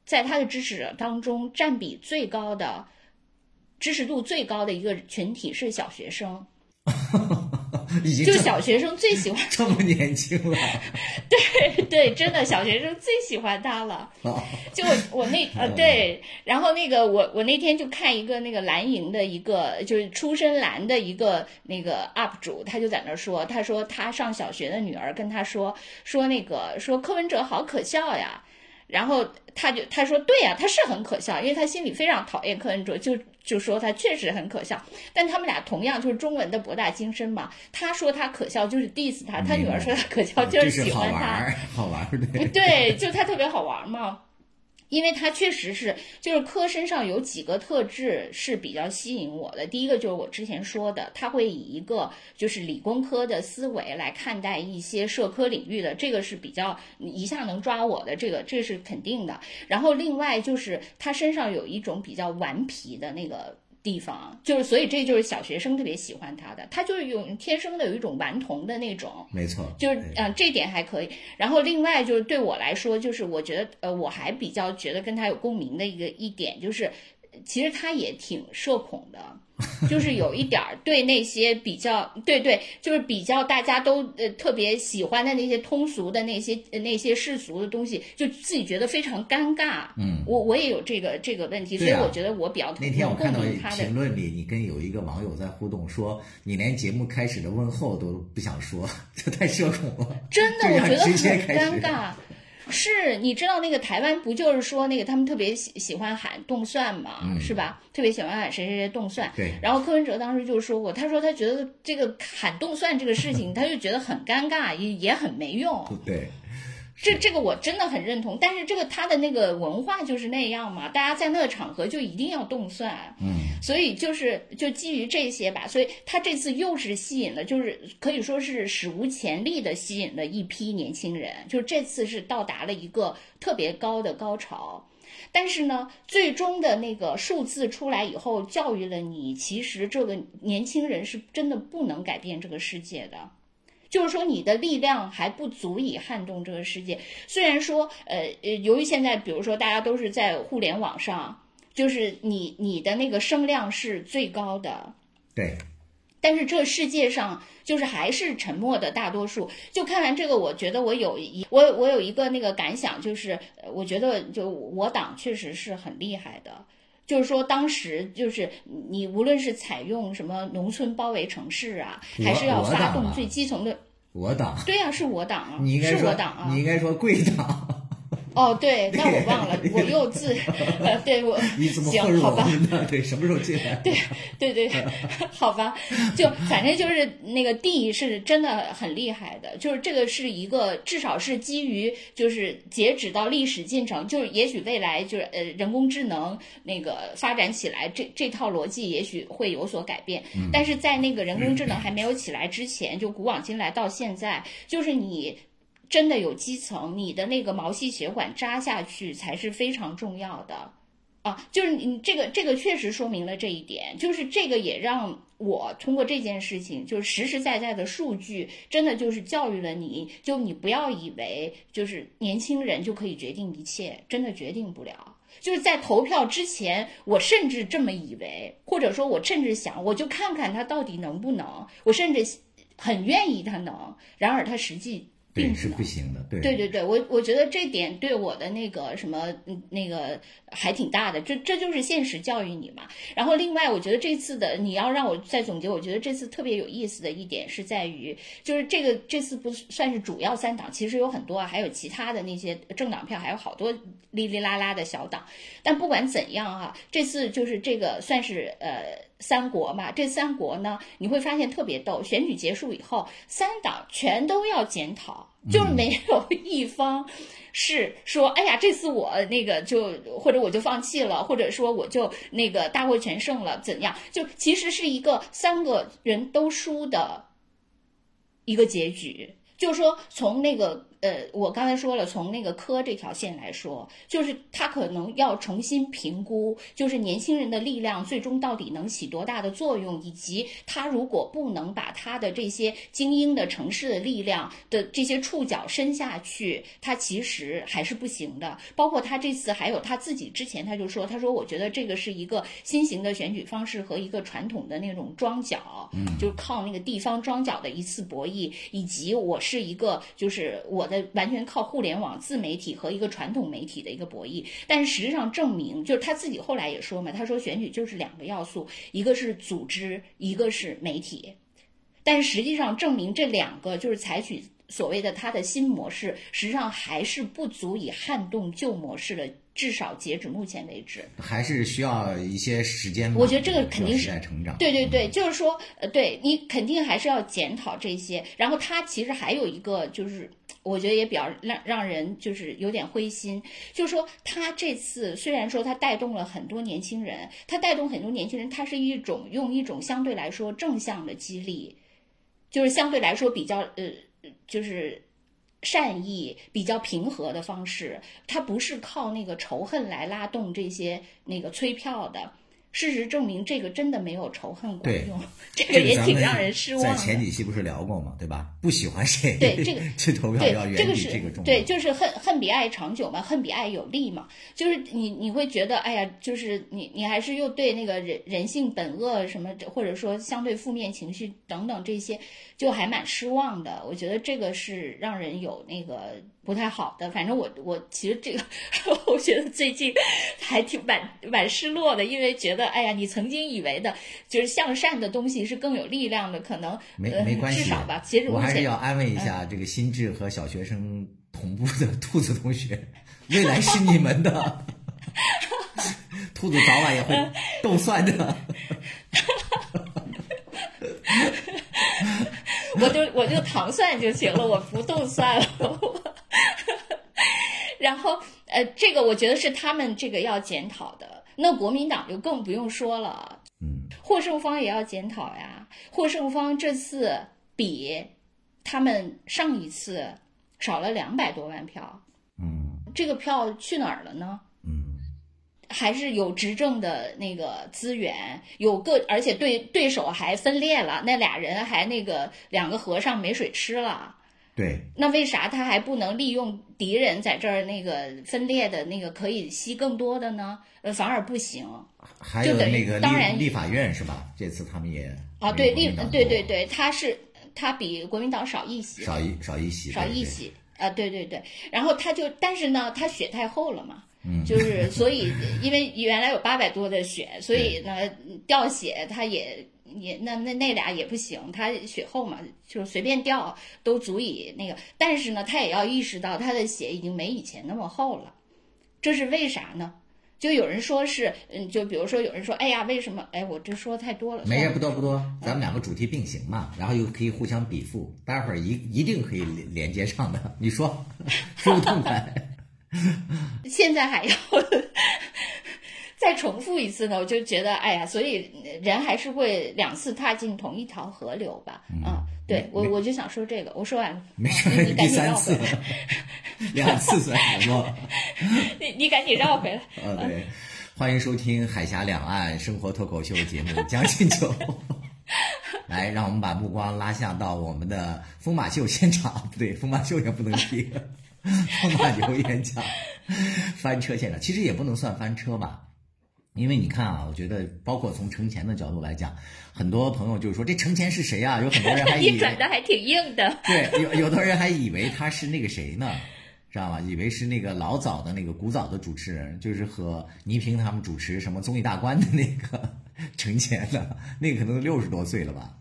Speaker 2: 在他的支持者当中占比最高的、支持度最高的一个群体是小学生，
Speaker 1: 已经就
Speaker 2: 小学生最喜欢，
Speaker 1: 这么年轻了，
Speaker 2: 对对，真的小学生最喜欢他了。
Speaker 1: 啊
Speaker 2: 就我我那呃对，然后那个我我那天就看一个那个蓝营的一个就是出身蓝的一个那个 UP 主，他就在那儿说，他说他上小学的女儿跟他说说那个说柯文哲好可笑呀。然后他就他说对呀、他是很可笑，因为他心里非常讨厌柯文哲，就就说他确实很可笑。但他们俩同样就是中文的博大精深嘛。他说他可笑就是 diss 他，他女儿说他可笑就
Speaker 1: 就是
Speaker 2: 喜欢他。
Speaker 1: 好玩儿，对，
Speaker 2: 对，就他特别好玩嘛。因为他确实是，就是科身上有几个特质是比较吸引我的。第一个就是我之前说的，他会以一个就是理工科的思维来看待一些社科领域的，这个是比较一下能抓我的，这个这是肯定的。然后另外就是他身上有一种比较顽皮的那个。地方就是，所以这就是小学生特别喜欢他的，他就是有天生的有一种顽童的那种，
Speaker 1: 没错，
Speaker 2: 就是嗯、呃这点还可以。然后另外就是对我来说，就是我觉得呃我还比较觉得跟他有共鸣的一个一点就是，其实他也挺社恐的。就是有一点儿对那些比较，对对，就是比较大家都呃特别喜欢的那些通俗的那些呃那些世俗的东西，就自己觉得非常尴尬。
Speaker 1: 嗯，
Speaker 2: 我我也有这个这个问题，所以我觉得我比较
Speaker 1: 那天我看到评论里，你跟有一个网友在互动，说你连节目开始的问候都不想说，这太社恐了。
Speaker 2: 真的，我觉得很尴尬。是，你知道那个台湾不就是说那个他们特别喜喜欢喊动算嘛，
Speaker 1: 嗯
Speaker 2: 是吧？特别喜欢喊谁谁谁动算。
Speaker 1: 对，
Speaker 2: 然后柯文哲当时就说过，他说他觉得这个喊动算这个事情，他就觉得很尴尬，也也很没用。
Speaker 1: 对，
Speaker 2: 这这个我真的很认同，但是这个他的那个文化就是那样嘛，大家在那个场合就一定要动算，
Speaker 1: 嗯，
Speaker 2: 所以就是就基于这些吧，所以他这次又是吸引了，就是可以说是史无前例的吸引了一批年轻人，就这次是到达了一个特别高的高潮。但是呢，最终的那个数字出来以后，教育了你，其实这个年轻人是真的不能改变这个世界的。就是说，你的力量还不足以撼动这个世界。虽然说，呃呃，由于现在，比如说大家都是在互联网上，就是你你的那个声量是最高的，
Speaker 1: 对，
Speaker 2: 但是这世界上就是还是沉默的大多数。就看完这个，我觉得我有一我我有一个那个感想，就是呃我觉得就我党确实是很厉害的。就是说，当时就是你无论是采用什么农村包围城市啊，还是要发动最基层的，
Speaker 1: 我党，
Speaker 2: 对呀、是我党啊，
Speaker 1: 你应该说
Speaker 2: 是我党啊，
Speaker 1: 你应该说贵党，
Speaker 2: 哦，对，那我忘了，我又自，呃，对我
Speaker 1: 你怎么混入
Speaker 2: 行好吧？
Speaker 1: 对，什么时候进来？对，
Speaker 2: 对对，好吧，就反正就是那个 D 是真的很厉害的，就是这个是一个至少是基于就是截止到历史进程，就是也许未来就是呃人工智能那个发展起来，这这套逻辑也许会有所改变，但是在那个人工智能还没有起来之前，就古往今来到现在，就是你。真的有基层，你的那个毛细血管扎下去才是非常重要的。啊，就是你这个这个确实说明了这一点，就是这个也让我通过这件事情，就是实实在在的数据，真的就是教育了你，就你不要以为就是年轻人就可以决定一切，真的决定不了。就是在投票之前，我甚至这么以为，或者说我甚至想，我就看看他到底能不能，我甚至很愿意他能，然而他实际并
Speaker 1: 对，是
Speaker 2: 不。
Speaker 1: 行的，对，
Speaker 2: 对对对，我我觉得这点对我的那个什么，嗯那个还挺大的，这这就是现实教育你嘛。然后另外，我觉得这次的你要让我再总结，我觉得这次特别有意思的一点是在于，就是这个这次不算是主要三党，其实有很多啊，还有其他的那些政党票，还有好多哩哩啦啦的小党。但不管怎样啊，这次就是这个算是呃。三国嘛，这三国呢，你会发现特别逗。选举结束以后，三党全都要检讨，就是没有一方 是说，哎呀，这次我那个就或者我就放弃了，或者说我就那个大获全胜了，怎样？就其实是一个三个人都输的一个结局。就是说，从那个呃，我刚才说了，从那个科这条线来说，就是他可能要重新评估，就是年轻人的力量最终到底能起多大的作用，以及他如果不能把他的这些精英的城市的力量的这些触角伸下去，他其实还是不行的。包括他这次还有他自己之前他就说，他说我觉得这个是一个新型的选举方式和一个传统的那种庄脚，嗯，就是靠那个地方庄脚的一次博弈，以及我是一个就是我的完全靠互联网自媒体和一个传统媒体的一个博弈。但是实际上证明，就是他自己后来也说嘛，他说选举就是两个要素，一个是组织，一个是媒体。但实际上证明这两个就是采取所谓的他的新模式，实际上还是不足以撼动旧模式的，至少截止目前为止。
Speaker 1: 还是需要一些时间。
Speaker 2: 我觉得这个肯定是
Speaker 1: 在成长。
Speaker 2: 对对对，就是说，呃，对你肯定还是要检讨这些。然后他其实还有一个，就是我觉得也比较让让人就是有点灰心，就是说他这次虽然说他带动了很多年轻人，他带动很多年轻人，他是一种用一种相对来说正向的激励，就是相对来说比较呃，就是。善意比较平和的方式，它不是靠那个仇恨来拉动这些那个催票的。事实证明，这个真的没有仇恨管用，这个也挺让人失望
Speaker 1: 在。前几期不是聊过吗，对吧？不喜欢谁，
Speaker 2: 对 这个
Speaker 1: 去投票
Speaker 2: 对
Speaker 1: 要，远离
Speaker 2: 这个是
Speaker 1: 这个重要。
Speaker 2: 对，就是恨恨比爱长久嘛，恨比爱有利嘛。就是你你会觉得，哎呀，就是你你还是又对那个人人性本恶什么，或者说相对负面情绪等等这些，就还蛮失望的。我觉得这个是让人有那个不太好的。反正我我其实这个，我觉得最近还挺蛮蛮失落的，因为觉得，哎呀，你曾经以为的就是向善的东西是更有力量的，可能
Speaker 1: 没
Speaker 2: 呃
Speaker 1: 没关系，
Speaker 2: 至少吧，截止目
Speaker 1: 我还是要安慰一下这个心智和小学生同步的兔子同学，未来是你们的。兔子早晚也会斗算的。
Speaker 2: 我就我就糖蒜就行了，我不动蒜了。然后呃，这个我觉得是他们这个要检讨的。那国民党就更不用说了，
Speaker 1: 嗯，
Speaker 2: 获胜方也要检讨呀。获胜方这次比他们上一次少了两百多万票，
Speaker 1: 嗯
Speaker 2: 这个票去哪儿了呢？
Speaker 1: 嗯
Speaker 2: 还是有执政的那个资源，有个而且对对手还分裂了，那俩人还那个两个和尚没水吃了。
Speaker 1: 对，
Speaker 2: 那为啥他还不能利用敌人在这儿那个分裂的那个可以吸更多的呢？呃，反而不行
Speaker 1: 还有那个
Speaker 2: 当然
Speaker 1: 立立法院是吧？这次他们也
Speaker 2: 啊。对，立对对对，他是他比国民党少一席，
Speaker 1: 少一少一席，
Speaker 2: 少一席啊，对对对。然后他就，但是呢，他血太厚了嘛，
Speaker 1: 嗯
Speaker 2: 就是所以因为原来有八百多的血，所以呢掉血他也也那那那俩也不行，他血厚嘛，就随便掉都足以那个。但是呢，他也要意识到他的血已经没以前那么厚了，这是为啥呢？就有人说是，嗯，就比如说有人说，哎呀，为什么？哎，我这说太多了，
Speaker 1: 没呀，
Speaker 2: 算了
Speaker 1: 不多不多，咱们两个主题并行嘛，然后又可以互相比附，待会儿一一定可以连连接上的。你说，说不痛快？
Speaker 2: 现在还要 再重复一次呢，我就觉得，哎呀，所以人还是会两次踏进同一条河流吧。啊，对我我就想说这个，我说完了，
Speaker 1: 没事
Speaker 2: 你，
Speaker 1: 第
Speaker 2: 赶紧
Speaker 1: 三次
Speaker 2: 绕回来，，
Speaker 1: 两次算什么？
Speaker 2: 你你赶紧绕回来。
Speaker 1: 嗯，对，欢迎收听海峡两岸生活脱口秀节目《将进酒》。来，让我们把目光拉向到我们的疯马秀现场，不对，疯马秀也不能提，疯马牛演讲翻车现场，其实也不能算翻车吧。因为你看啊，我觉得包括从程前的角度来讲，很多朋友就是说这程前是谁啊？有很多人还 以
Speaker 2: 你
Speaker 1: 为
Speaker 2: 转的还挺硬的，
Speaker 1: 对，有有的人还以为他是那个谁呢，知道吗？以为是那个老早的那个古早的主持人，就是和倪萍他们主持什么综艺大观的那个 程前的，那个可能都六十多岁了吧。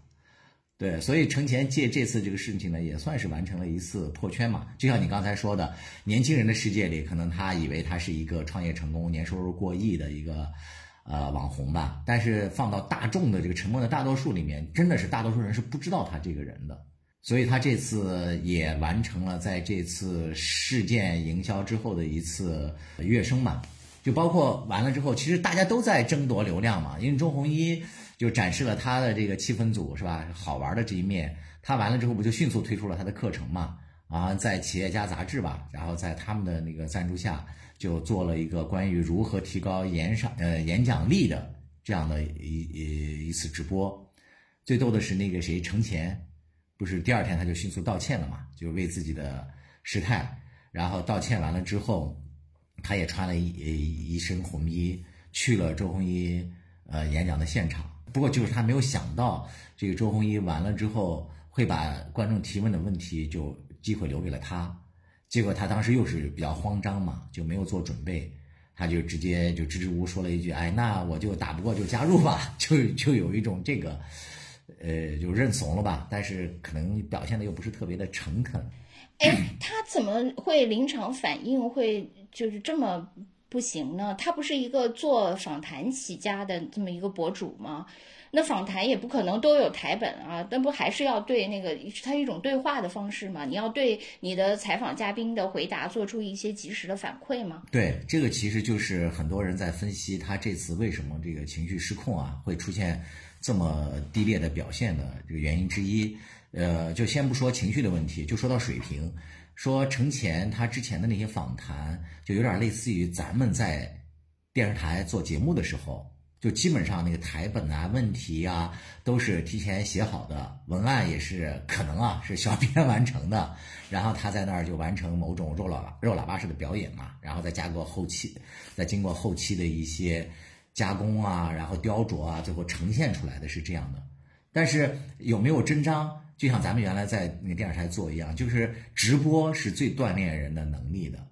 Speaker 1: 对，所以程前借这次这个事情呢，也算是完成了一次破圈嘛。就像你刚才说的，年轻人的世界里，可能他以为他是一个创业成功、年收入过亿的一个呃网红吧，但是放到大众的这个沉默的大多数里面，真的是大多数人是不知道他这个人的。所以他这次也完成了在这次事件营销之后的一次跃升嘛，就包括完了之后，其实大家都在争夺流量嘛，因为周鸿祎就展示了他的这个气氛组是吧，好玩的这一面，他完了之后不就迅速推出了他的课程嘛，啊，在企业家杂志吧，然后在他们的那个赞助下，就做了一个关于如何提高演上呃演讲力的这样的一一一次直播。最逗的是那个谁程前，不是第二天他就迅速道歉了嘛，就为自己的失态，然后道歉完了之后，他也穿了一一一身红衣去了周鸿祎呃演讲的现场。不过就是他没有想到，这个周鸿祎完了之后会把观众提问的问题就机会留给了他，结果他当时又是比较慌张嘛，就没有做准备，他就直接就支支吾吾说了一句：“哎，那我就打不过就加入吧。” 就就有一种这个。呃，就认怂了吧，但是可能表现的又不是特别的诚恳。
Speaker 2: 哎，他怎么会临场反应会就是这么不行呢？他不是一个做访谈起家的这么一个博主吗？那访谈也不可能都有台本啊，那不还是要对那个他一种对话的方式吗？你要对你的采访嘉宾的回答做出一些及时的反馈吗？
Speaker 1: 对，这个其实就是很多人在分析他这次为什么这个情绪失控啊，会出现这么低劣的表现的这个原因之一。呃，就先不说情绪的问题，就说到水平，说程前他之前的那些访谈，就有点类似于咱们在电视台做节目的时候。就基本上那个台本啊、问题啊，都是提前写好的，文案也是可能啊是小编 完成的，然后他在那儿就完成某种肉喇肉喇叭式的表演嘛，然后再加过后期，再经过后期的一些加工啊，然后雕琢啊，最后呈现出来的是这样的。但是有没有真章，就像咱们原来在那个电视台做一样，就是直播是最锻炼人的能力的，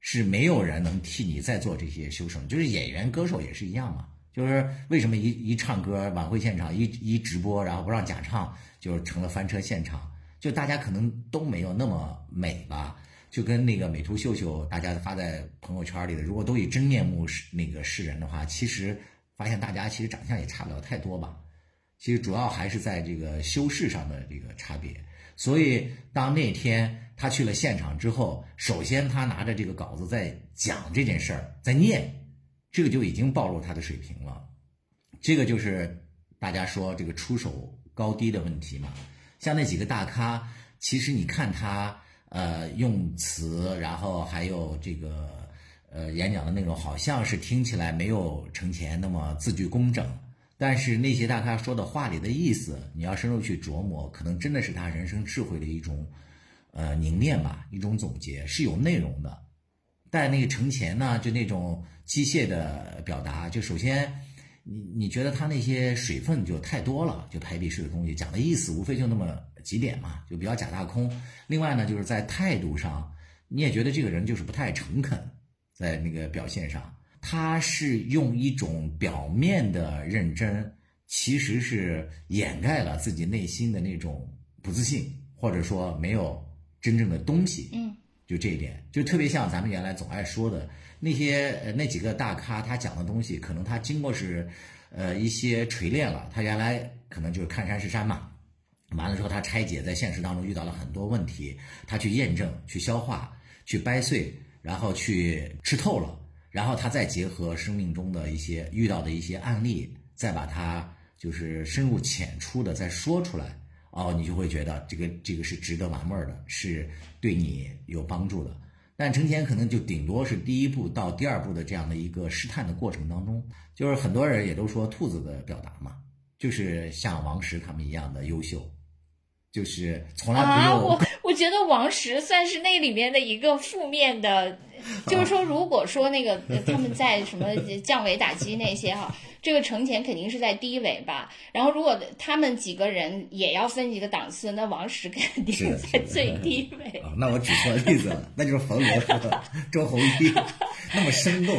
Speaker 1: 是没有人能替你再做这些修正，就是演员、歌手也是一样嘛。就是为什么一一唱歌晚会现场一一直播，然后不让假唱，就成了翻车现场。就大家可能都没有那么美吧，就跟那个美图秀秀大家发在朋友圈里的，如果都以真面目示那个示人的话，其实发现大家其实长相也差不了太多吧。其实主要还是在这个修饰上的这个差别。所以当那天他去了现场之后，首先他拿着这个稿子在讲这件事儿，在念，这个就已经暴露他的水平了。这个就是大家说这个出手高低的问题嘛。像那几个大咖，其实你看他呃用词，然后还有这个呃演讲的内容，好像是听起来没有程前那么字句工整。但是那些大咖说的话里的意思，你要深入去琢磨，可能真的是他人生智慧的一种，呃凝练吧，一种总结，是有内容的。但那个程前呢，就那种机械的表达，就首先，你你觉得他那些水分就太多了，就排比式的东西，讲的意思无非就那么几点嘛，就比较假大空。另外呢，就是在态度上，你也觉得这个人就是不太诚恳，在那个表现上。他是用一种表面的认真，其实是掩盖了自己内心的那种不自信，或者说没有真正的东西。
Speaker 2: 嗯，
Speaker 1: 就这一点，就特别像咱们原来总爱说的那些呃那几个大咖，他讲的东西，可能他经过是，呃一些锤炼了。他原来可能就是看山是山嘛，完了之后他拆解，在现实当中遇到了很多问题，他去验证、去消化、去掰碎，然后去吃透了。然后他再结合生命中的一些遇到的一些案例，再把它就是深入浅出的再说出来，哦，你就会觉得这个这个是值得玩味儿的，是对你有帮助的。但成前可能就顶多是第一步到第二步的这样的一个试探的过程当中，就是很多人也都说兔子的表达嘛，就是像王石他们一样的优秀，就是从来不用。
Speaker 2: 我我觉得王石算是那里面的一个负面的。就是说，如果说那个他们在什么降维打击那些哈，这个程前肯定是在低维吧。然后如果他们几个人也要分几个档次，那王石肯定在最低位。
Speaker 1: 那我举错例子了，那就是冯仑和 周鸿祎，那么生动。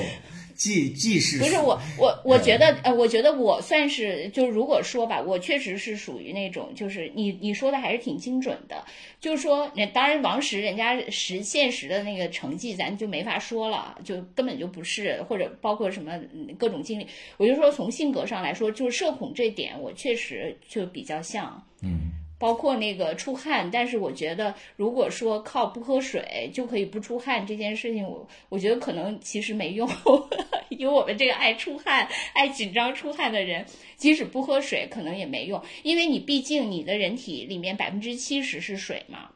Speaker 1: 既既是
Speaker 2: 不是我我我觉得呃，我觉得我算是就如果说吧，我确实是属于那种，就是你你说的还是挺精准的，就是说那当然王石人家实现实的那个成绩咱就没法说了，就根本就不是，或者包括什么各种经历，我就说从性格上来说，就是社恐这点我确实就比较像，
Speaker 1: 嗯。
Speaker 2: 包括那个出汗，但是我觉得，如果说靠不喝水就可以不出汗这件事情，我我觉得可能其实没用。因为我们这个爱出汗、爱紧张出汗的人，即使不喝水可能也没用，因为你毕竟你的人体里面百分之七十是水嘛。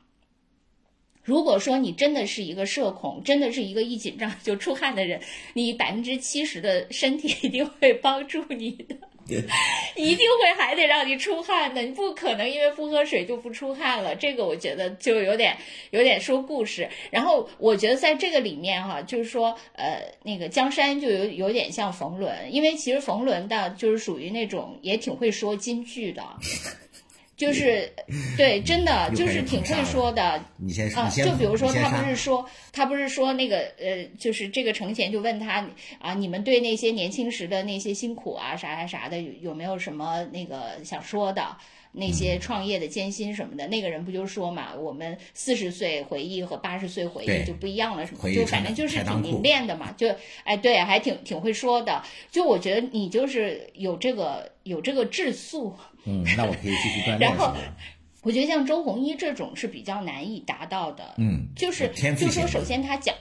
Speaker 2: 如果说你真的是一个社恐，真的是一个一紧张就出汗的人，你百分之七十的身体一定会帮助你的。一定会还得让你出汗的，你不可能因为不喝水就不出汗了。这个我觉得就有点有点说故事。然后我觉得在这个里面哈，就是说呃，那个江山就有有点像冯仑，因为其实冯仑的就是属于那种也挺会说京剧的。就是 对，真的就是挺会说的。
Speaker 1: 你先
Speaker 2: 啊，就比如说他不是说他不是说那个呃，就是这个程贤就问他啊，你们对那些年轻时的那些辛苦啊啥啥啥的有有没有什么那个想说的？那些创业的艰辛什么的，那个人不就说嘛，我们四十岁回忆和八十岁回忆就不一样了，什么就反正就是挺凝练的嘛，就哎对，还挺挺会说的。就我觉得你就是有这个有这个质素。
Speaker 1: 嗯，那我可以继续锻炼。
Speaker 2: 然后，我觉得像周鸿祎这种是比较难以达到的。
Speaker 1: 嗯，
Speaker 2: 就是就说首先他讲。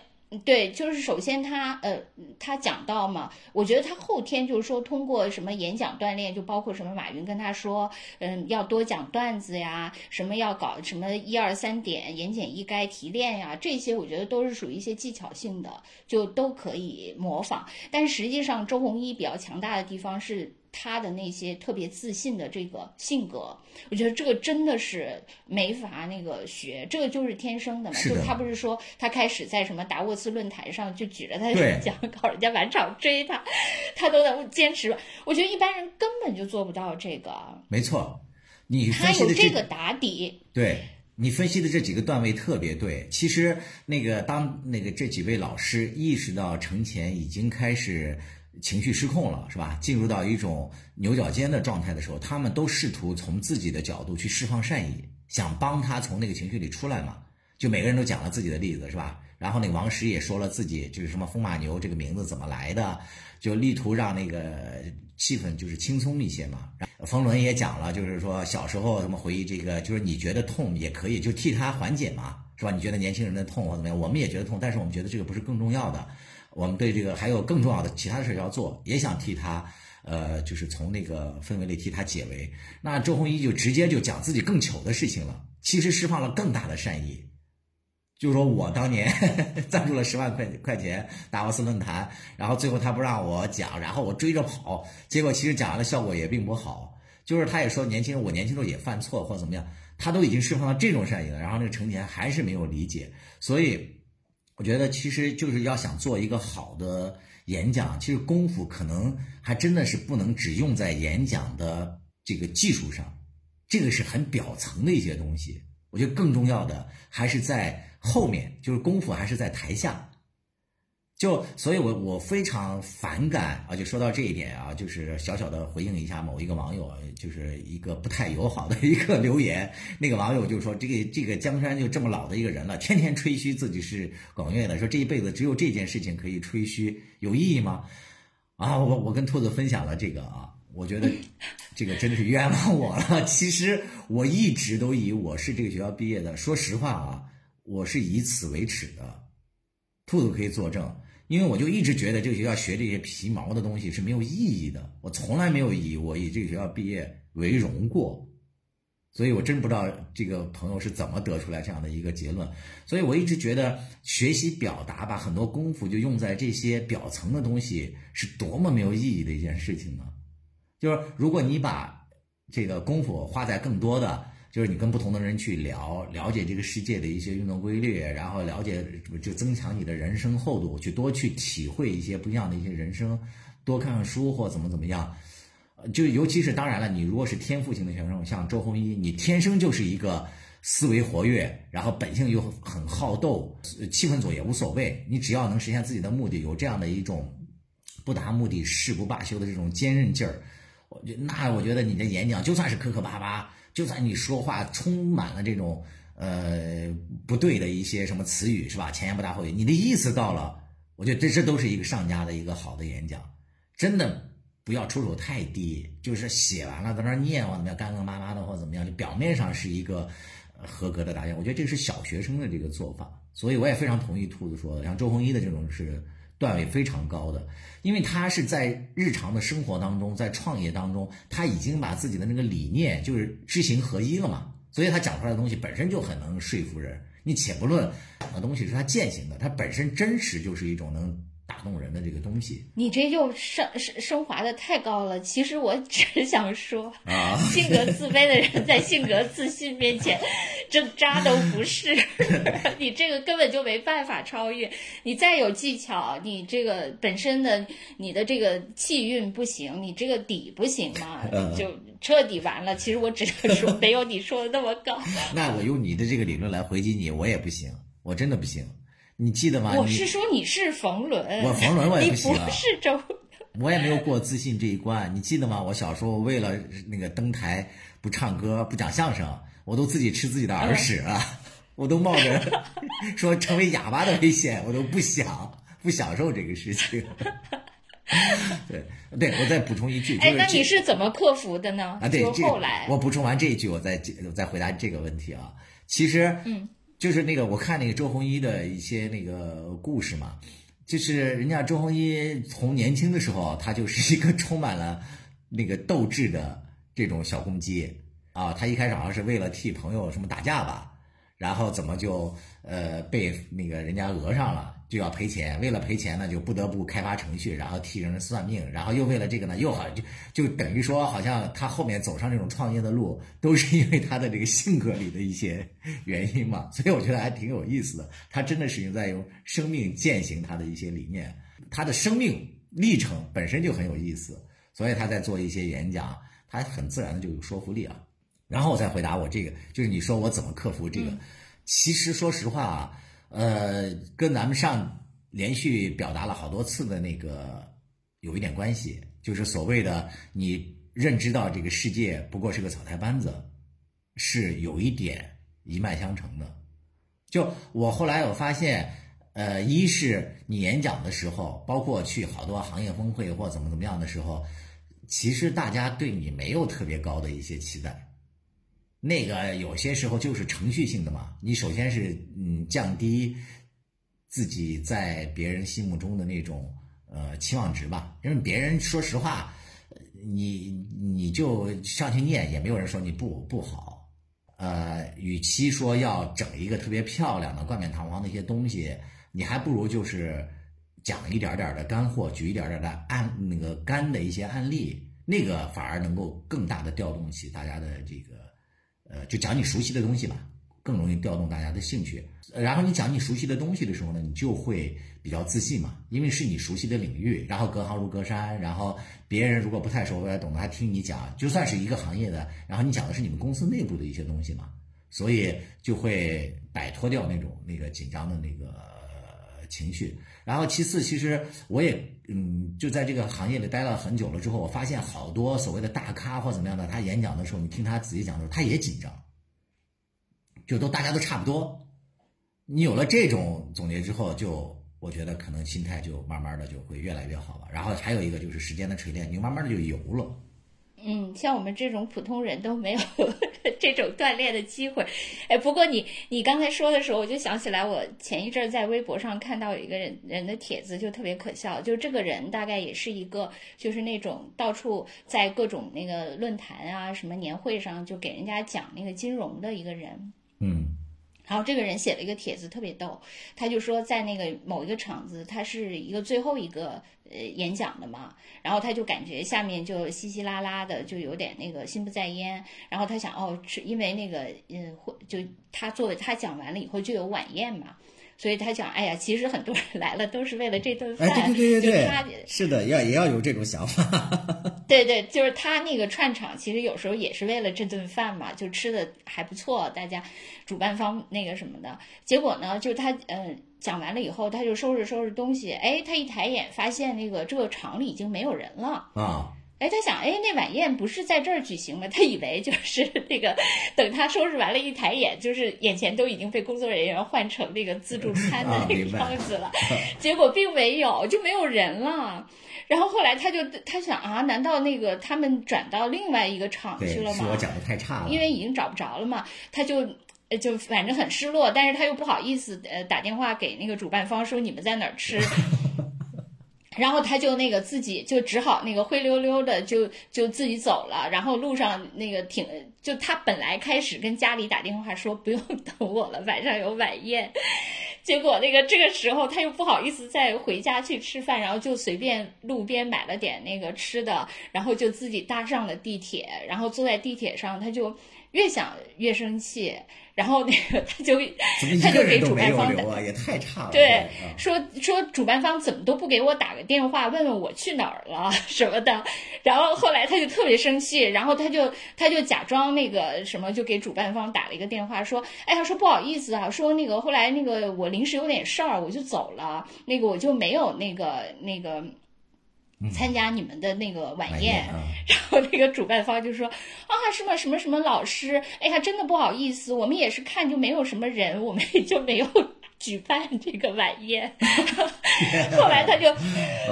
Speaker 2: 对，就是首先他呃，他讲到嘛，我觉得他后天就是说通过什么演讲锻炼，就包括什么马云跟他说，嗯，要多讲段子呀，什么要搞什么一二三点言简意赅提炼呀，这些我觉得都是属于一些技巧性的，就都可以模仿。但实际上，周鸿祎比较强大的地方是。他的那些特别自信的这个性格，我觉得这个真的是没法那个学，这个就是天生的嘛。就他不是说他开始在什么达沃斯论坛上就举着他的奖，搞人家满场追他，他都能坚持。我觉得一般人根本就做不到这个。
Speaker 1: 没错，你
Speaker 2: 他有这个打底。
Speaker 1: 对你分析的这几个段位特别对。其实那个当那个这几位老师意识到程前已经开始。情绪失控了，是吧？进入到一种牛角尖的状态的时候，他们都试图从自己的角度去释放善意，想帮他从那个情绪里出来嘛。就每个人都讲了自己的例子，是吧？然后那个王石也说了自己就是什么风马牛这个名字怎么来的，就力图让那个气氛就是轻松一些嘛。冯仑也讲了，就是说小时候什么回忆这个，就是你觉得痛也可以就替他缓解嘛，是吧？你觉得年轻人的痛或怎么样，我们也觉得痛，但是我们觉得这个不是更重要的，我们对这个还有更重要的其他的事要做，也想替他。呃，就是从那个氛围里替他解围。那周鸿祎就直接就讲自己更糗的事情了，其实释放了更大的善意，就是说我当年赞助了十万块块钱达沃斯论坛，然后最后他不让我讲，然后我追着跑，结果其实讲完了效果也并不好。就是他也说年轻人，我年轻时候也犯错或者怎么样，他都已经释放了这种善意了，然后那个程前还是没有理解。所以我觉得其实就是要想做一个好的。演讲其实功夫可能还真的是不能只用在演讲的这个技术上，这个是很表层的一些东西。我觉得更重要的还是在后面，就是功夫还是在台下。就所以，我我非常反感啊！就说到这一点啊，就是小小的回应一下某一个网友，就是一个不太友好的一个留言。那个网友就说：“这个这个江山就这么老的一个人了，天天吹嘘自己是广院的，说这一辈子只有这件事情可以吹嘘，有意义吗？”啊，我我跟兔子分享了这个啊，我觉得这个真的是冤枉我了。其实我一直都以我是这个学校毕业的，说实话啊，我是以此为耻的。兔子可以作证。因为我就一直觉得这个学校学这些皮毛的东西是没有意义的，我从来没有以我以这个学校毕业为荣过，所以我真不知道这个朋友是怎么得出来这样的一个结论。所以我一直觉得学习表达把很多功夫就用在这些表层的东西，是多么没有意义的一件事情呢？就是如果你把这个功夫花在更多的。就是你跟不同的人去聊，了解这个世界的一些运动规律，然后了解就增强你的人生厚度，去多去体会一些不一样的一些人生，多看看书或怎么怎么样。就尤其是当然了，你如果是天赋型的选手，像周鸿祎，你天生就是一个思维活跃，然后本性又很好斗，气氛组也无所谓，你只要能实现自己的目的，有这样的一种不达目的誓不罢休的这种坚韧劲儿，我觉那我觉得你的演讲就算是磕磕巴巴。就算你说话充满了这种呃不对的一些什么词语是吧？前言不搭后语，你的意思到了，我觉得这这都是一个上佳的一个好的演讲，真的不要出手太低，就是写完了在那念或怎么样干干巴巴的或怎么样，就表面上是一个合格的答辩，我觉得这是小学生的这个做法，所以我也非常同意兔子说的，像周鸿祎的这种是。段位非常高的，因为他是在日常的生活当中，在创业当中，他已经把自己的那个理念就是知行合一了嘛，所以他讲出来的东西本身就很能说服人。你且不论讲的东西是他践行的，他本身真实就是一种能。打动人的这个东西，
Speaker 2: 你这又升升升华的太高了。其实我只想说，性格自卑的人在性格自信面前，这渣都不是。你这个根本就没办法超越。你再有技巧，你这个本身的你的这个气运不行，你这个底不行嘛，就彻底完了。其实我只能说，没有你说的那么高。
Speaker 1: 那我用你的这个理论来回击你，我也不行，我真的不行。你记得吗？
Speaker 2: 我是说你是冯仑，
Speaker 1: 我冯仑我也不行。
Speaker 2: 你不是周，
Speaker 1: 我也没有过自信这一关。你记得吗？我小时候为了那个登台不唱歌不讲相声，我都自己吃自己的耳屎了！我都冒着 说成为哑巴的危险，我都不想不享受这个事情。对对，我再补充一句，哎，
Speaker 2: 那你是怎么克服的呢？
Speaker 1: 啊，对，
Speaker 2: 后来
Speaker 1: 我补充完这一句，我再再回答这个问题啊。其实，
Speaker 2: 嗯。
Speaker 1: 就是那个，我看那个周鸿祎的一些那个故事嘛，就是人家周鸿祎从年轻的时候，他就是一个充满了那个斗志的这种小公鸡啊。他一开始好像是为了替朋友什么打架吧，然后怎么就呃被那个人家讹上了。就要赔钱，为了赔钱呢，就不得不开发程序，然后替人算命，然后又为了这个呢，又好就就等于说，好像他后面走上这种创业的路，都是因为他的这个性格里的一些原因嘛。所以我觉得还挺有意思的。他真的是在用生命践行他的一些理念，他的生命历程本身就很有意思，所以他在做一些演讲，他很自然的就有说服力啊。然后我再回答我这个，就是你说我怎么克服这个？其实说实话啊。呃，跟咱们上连续表达了好多次的那个有一点关系，就是所谓的你认知到这个世界不过是个草台班子，是有一点一脉相承的。就我后来我发现，呃，一是你演讲的时候，包括去好多行业峰会或怎么怎么样的时候，其实大家对你没有特别高的一些期待。那个有些时候就是程序性的嘛，你首先是嗯降低自己在别人心目中的那种呃期望值吧，因为别人说实话，你你就上去念也没有人说你不不好，呃，与其说要整一个特别漂亮的冠冕堂皇的一些东西，你还不如就是讲一点点的干货，举一点点的案那个干的一些案例，那个反而能够更大的调动起大家的这个。呃，就讲你熟悉的东西吧，更容易调动大家的兴趣。然后你讲你熟悉的东西的时候呢，你就会比较自信嘛，因为是你熟悉的领域。然后隔行如隔山，然后别人如果不太熟不太懂得，还听你讲，就算是一个行业的，然后你讲的是你们公司内部的一些东西嘛，所以就会摆脱掉那种那个紧张的那个情绪。然后其次，其实我也嗯，就在这个行业里待了很久了之后，我发现好多所谓的大咖或怎么样的，他演讲的时候，你听他仔细讲的时候，他也紧张，就都大家都差不多。你有了这种总结之后，就我觉得可能心态就慢慢的就会越来越好了。然后还有一个就是时间的锤炼，你慢慢的就油了。
Speaker 2: 嗯，像我们这种普通人都没有 这种锻炼的机会。哎，不过你你刚才说的时候，我就想起来，我前一阵在微博上看到有一个人人的帖子，就特别可笑。就这个人大概也是一个，就是那种到处在各种那个论坛啊、什么年会上，就给人家讲那个金融的一个人。
Speaker 1: 嗯。
Speaker 2: 然后这个人写了一个帖子，特别逗。他就说，在那个某一个场子，他是一个最后一个呃演讲的嘛。然后他就感觉下面就稀稀拉拉的，就有点那个心不在焉。然后他想，哦，是因为那个嗯，会就他作为他讲完了以后就有晚宴嘛。所以他讲，哎呀，其实很多人来了都是为了这顿饭。
Speaker 1: 哎，对对对对对，是的，要也要有这种想法。
Speaker 2: 对对，就是他那个串场，其实有时候也是为了这顿饭嘛，就吃的还不错，大家主办方那个什么的。结果呢，就他嗯讲完了以后，他就收拾收拾东西，哎，他一抬眼发现那个这个场里已经没有人了
Speaker 1: 啊。
Speaker 2: 哎，他想，哎，那晚宴不是在这儿举行吗？他以为就是 那个，等他收拾完了，一抬眼，就是眼前都已经被工作人员换成那个自助餐的那个样子了。结果并没有，就没有人了。然后后来他就他想啊，难道那个他们转到另外一个厂去了吗？
Speaker 1: 是我讲的太差了，
Speaker 2: 因为已经找不着了嘛。他就就反正很失落，但是他又不好意思呃打电话给那个主办方说你们在哪儿吃。然后他就那个自己就只好那个灰溜溜的就就自己走了。然后路上那个挺就他本来开始跟家里打电话说不用等我了，晚上有晚宴。结果那个这个时候他又不好意思再回家去吃饭，然后就随便路边买了点那个吃的，然后就自己搭上了地铁。然后坐在地铁上，他就越想越生气。然后那个他就 他就给主办方
Speaker 1: 打，也太差了。
Speaker 2: 对，说说主办方怎么都不给我打个电话问问我去哪儿了 什么的。然后后来他就特别生气，然后他就他就假装那个什么，就给主办方打了一个电话，说：“哎呀，说不好意思啊，说那个后来那个我临时有点事儿，我就走了，那个我就没有那个那个。”参加你们的那个晚宴，然后那个主办方就说啊，什么什么什么老师，哎呀，真的不好意思，我们也是看就没有什么人，我们也就没有。举办这个晚宴，后来他就，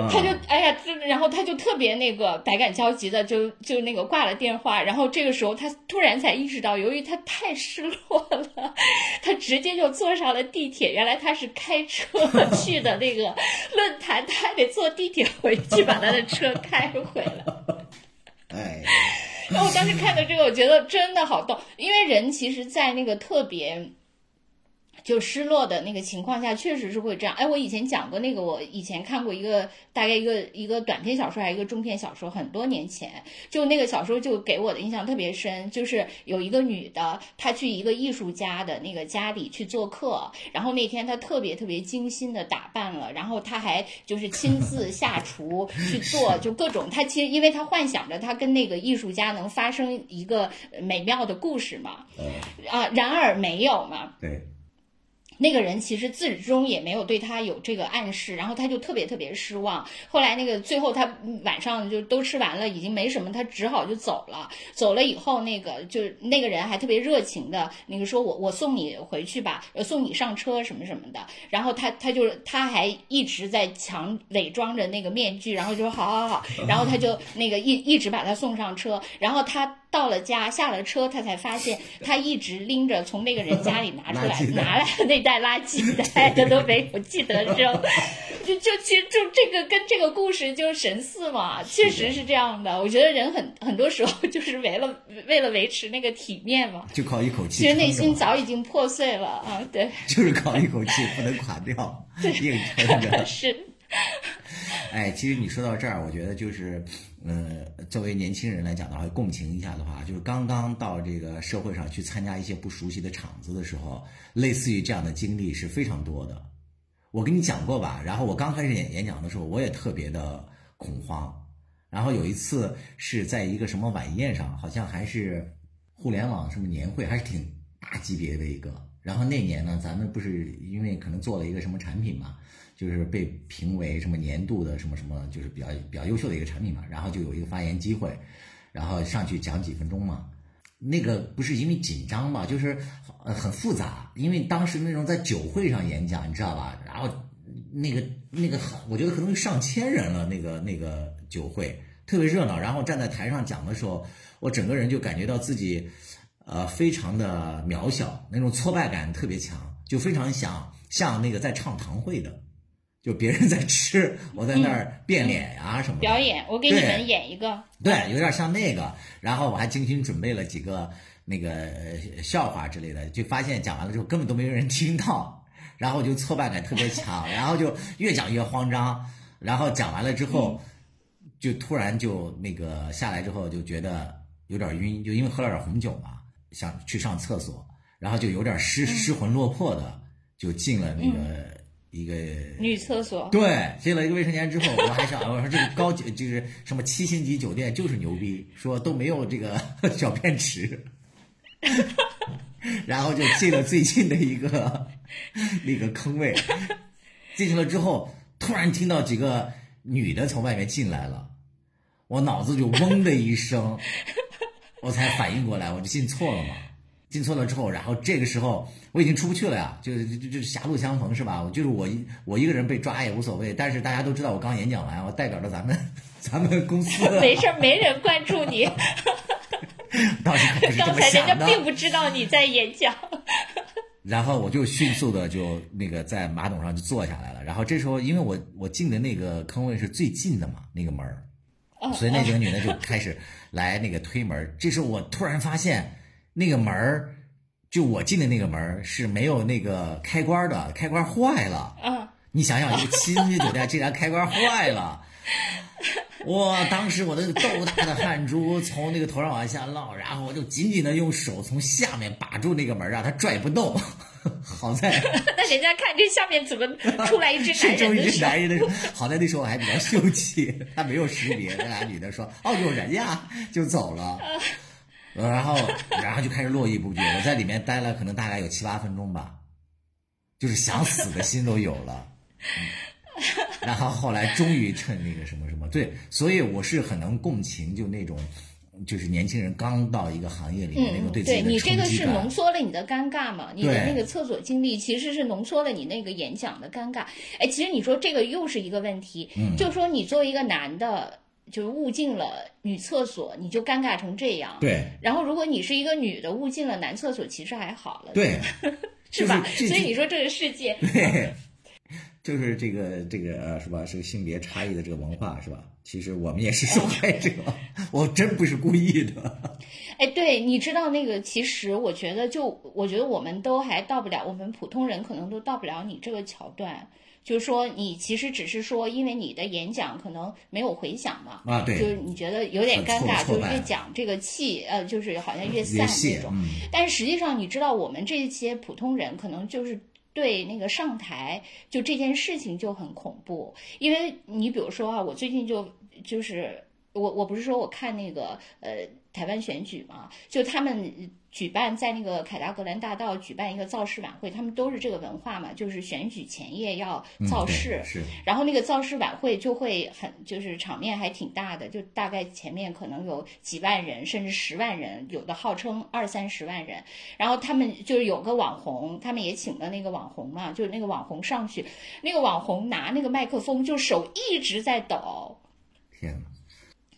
Speaker 2: 他就哎呀，然后他就特别那个百感交集的，就就那个挂了电话。然后这个时候他突然才意识到，由于他太失落了，他直接就坐上了地铁。原来他是开车去的那个论坛，他还得坐地铁回去把他的车开回来。
Speaker 1: 哎，
Speaker 2: 然后我当时看到这个，我觉得真的好逗，因为人其实，在那个特别。就失落的那个情况下，确实是会这样。哎，我以前讲过那个，我以前看过一个大概一个一个短篇小说，还是一个中篇小说，很多年前，就那个小说就给我的印象特别深。就是有一个女的，她去一个艺术家的那个家里去做客，然后那天她特别特别精心的打扮了，然后她还就是亲自下厨去做，就各种。她其实因为她幻想着她跟那个艺术家能发生一个美妙的故事嘛，啊，然而没有嘛。
Speaker 1: 对。
Speaker 2: 那个人其实自始至终也没有对他有这个暗示，然后他就特别特别失望。后来那个最后他晚上就都吃完了，已经没什么，他只好就走了。走了以后，那个就那个人还特别热情的那个说：“我我送你回去吧，送你上车什么什么的。”然后他他就他还一直在强伪装着那个面具，然后就说：“好好好。”然后他就那个一一直把他送上车，然后他。到了家，下了车，他才发现他一直拎着从那个人家里拿出来 拿来的那袋垃圾袋，他都没有记得扔。就就其实就这个跟这个故事就神似嘛，确实是这样的。我觉得人很很多时候 就是为了为了维持那个体面嘛，
Speaker 1: 就靠一口气。
Speaker 2: 其实内心早已经破碎了啊，对，
Speaker 1: 就是靠一口气不能垮掉，硬撑着。
Speaker 2: 是。
Speaker 1: 哎，其实你说到这儿，我觉得就是，呃，作为年轻人来讲的话，共情一下的话，就是刚刚到这个社会上去参加一些不熟悉的场子的时候，类似于这样的经历是非常多的。我跟你讲过吧？然后我刚开始演演讲的时候，我也特别的恐慌。然后有一次是在一个什么晚宴上，好像还是互联网什么年会，还是挺大级别的一个。然后那年呢，咱们不是因为可能做了一个什么产品嘛？就是被评为什么年度的什么什么，就是比较比较优秀的一个产品嘛，然后就有一个发言机会，然后上去讲几分钟嘛。那个不是因为紧张嘛，就是呃很复杂，因为当时那种在酒会上演讲，你知道吧？然后那个那个，我觉得可能上千人了，那个那个酒会特别热闹。然后站在台上讲的时候，我整个人就感觉到自己呃非常的渺小，那种挫败感特别强，就非常想像那个在唱堂会的。就别人在吃，我在那儿变脸呀什么的。
Speaker 2: 表演，我给你们演一个。
Speaker 1: 对，有点像那个。然后我还精心准备了几个那个笑话之类的，就发现讲完了之后根本都没有人听到，然后就挫败感特别强，然后就越讲越慌张。然后讲完了之后，就突然就那个下来之后就觉得有点晕，就因为喝了点红酒嘛，想去上厕所，然后就有点失失魂落魄的就进了那个。一个
Speaker 2: 女厕所，
Speaker 1: 对，进了一个卫生间之后，我还想，我说这个高级就是什么七星级酒店就是牛逼，说都没有这个 小便池，然后就进了最近的一个那个坑位，进去了之后，突然听到几个女的从外面进来了，我脑子就嗡的一声，我才反应过来，我就进错了嘛。进错了之后，然后这个时候我已经出不去了呀，就就就狭路相逢是吧？就是我一我一个人被抓也无所谓，但是大家都知道我刚演讲完，我代表着咱们咱们公司。
Speaker 2: 没事，没人关注你。
Speaker 1: 当时可不是这么想
Speaker 2: 的。刚才人家并不知道你在演讲。
Speaker 1: 然后我就迅速的就那个在马桶上就坐下来了。然后这时候因为我我进的那个坑位是最近的嘛，那个门儿，所以那几个女的就开始来那个推门。这时候我突然发现。那个门儿，就我进的那个门儿是没有那个开关的，开关坏了。
Speaker 2: 嗯，
Speaker 1: 你想想，一个七星级酒店竟然开关坏了，哇！当时我的豆大的汗珠从那个头上往下落，然后我就紧紧的用手从下面把住那个门儿，让它拽不动。好在
Speaker 2: 那人家看这下面怎么出来一只男人的
Speaker 1: 男人的好在那时候我还比较秀气，他没有识别。那俩女的说：“哦，有人呀！”就走了。然后，然后就开始络绎不绝。我在里面待了可能大概有七八分钟吧，就是想死的心都有了。然后后来终于趁那个什么什么，对，所以我是很能共情，就那种就是年轻人刚到一个行业里面那个对自己
Speaker 2: 的你这个是浓缩了你的尴尬嘛？你的那个厕所经历其实是浓缩了你那个演讲的尴尬。哎，其实你说这个又是一个问题，就说你作为一个男的。就是误进了女厕所，你就尴尬成这样。
Speaker 1: 对。
Speaker 2: 然后，如果你是一个女的误进了男厕所，其实还好了。
Speaker 1: 对。
Speaker 2: 是吧？所以你说这个世界。
Speaker 1: 对。就是这个这个呃，是吧？是个性别差异的这个文化，是吧？其实我们也是受害者，我真不是故意的。
Speaker 2: 哎，对，你知道那个，其实我觉得，就我觉得我们都还到不了，我们普通人可能都到不了你这个桥段。就是说，你其实只是说，因为你的演讲可能没有回响嘛，
Speaker 1: 啊，对，
Speaker 2: 就是你觉得有点尴尬，就是越讲这个气，呃，就是好像越散那种。但是实际上，你知道，我们这些普通人可能就是对那个上台就这件事情就很恐怖，因为你比如说啊，我最近就就是我我不是说我看那个呃。台湾选举嘛，就他们举办在那个凯达格兰大道举办一个造势晚会，他们都是这个文化嘛，就是选举前夜要造势，
Speaker 1: 是，
Speaker 2: 然后那个造势晚会就会很就是场面还挺大的，就大概前面可能有几万人甚至十万人，有的号称二三十万人，然后他们就是有个网红，他们也请了那个网红嘛，就是那个网红上去，那个网红拿那个麦克风就手一直在抖。
Speaker 1: 天呐，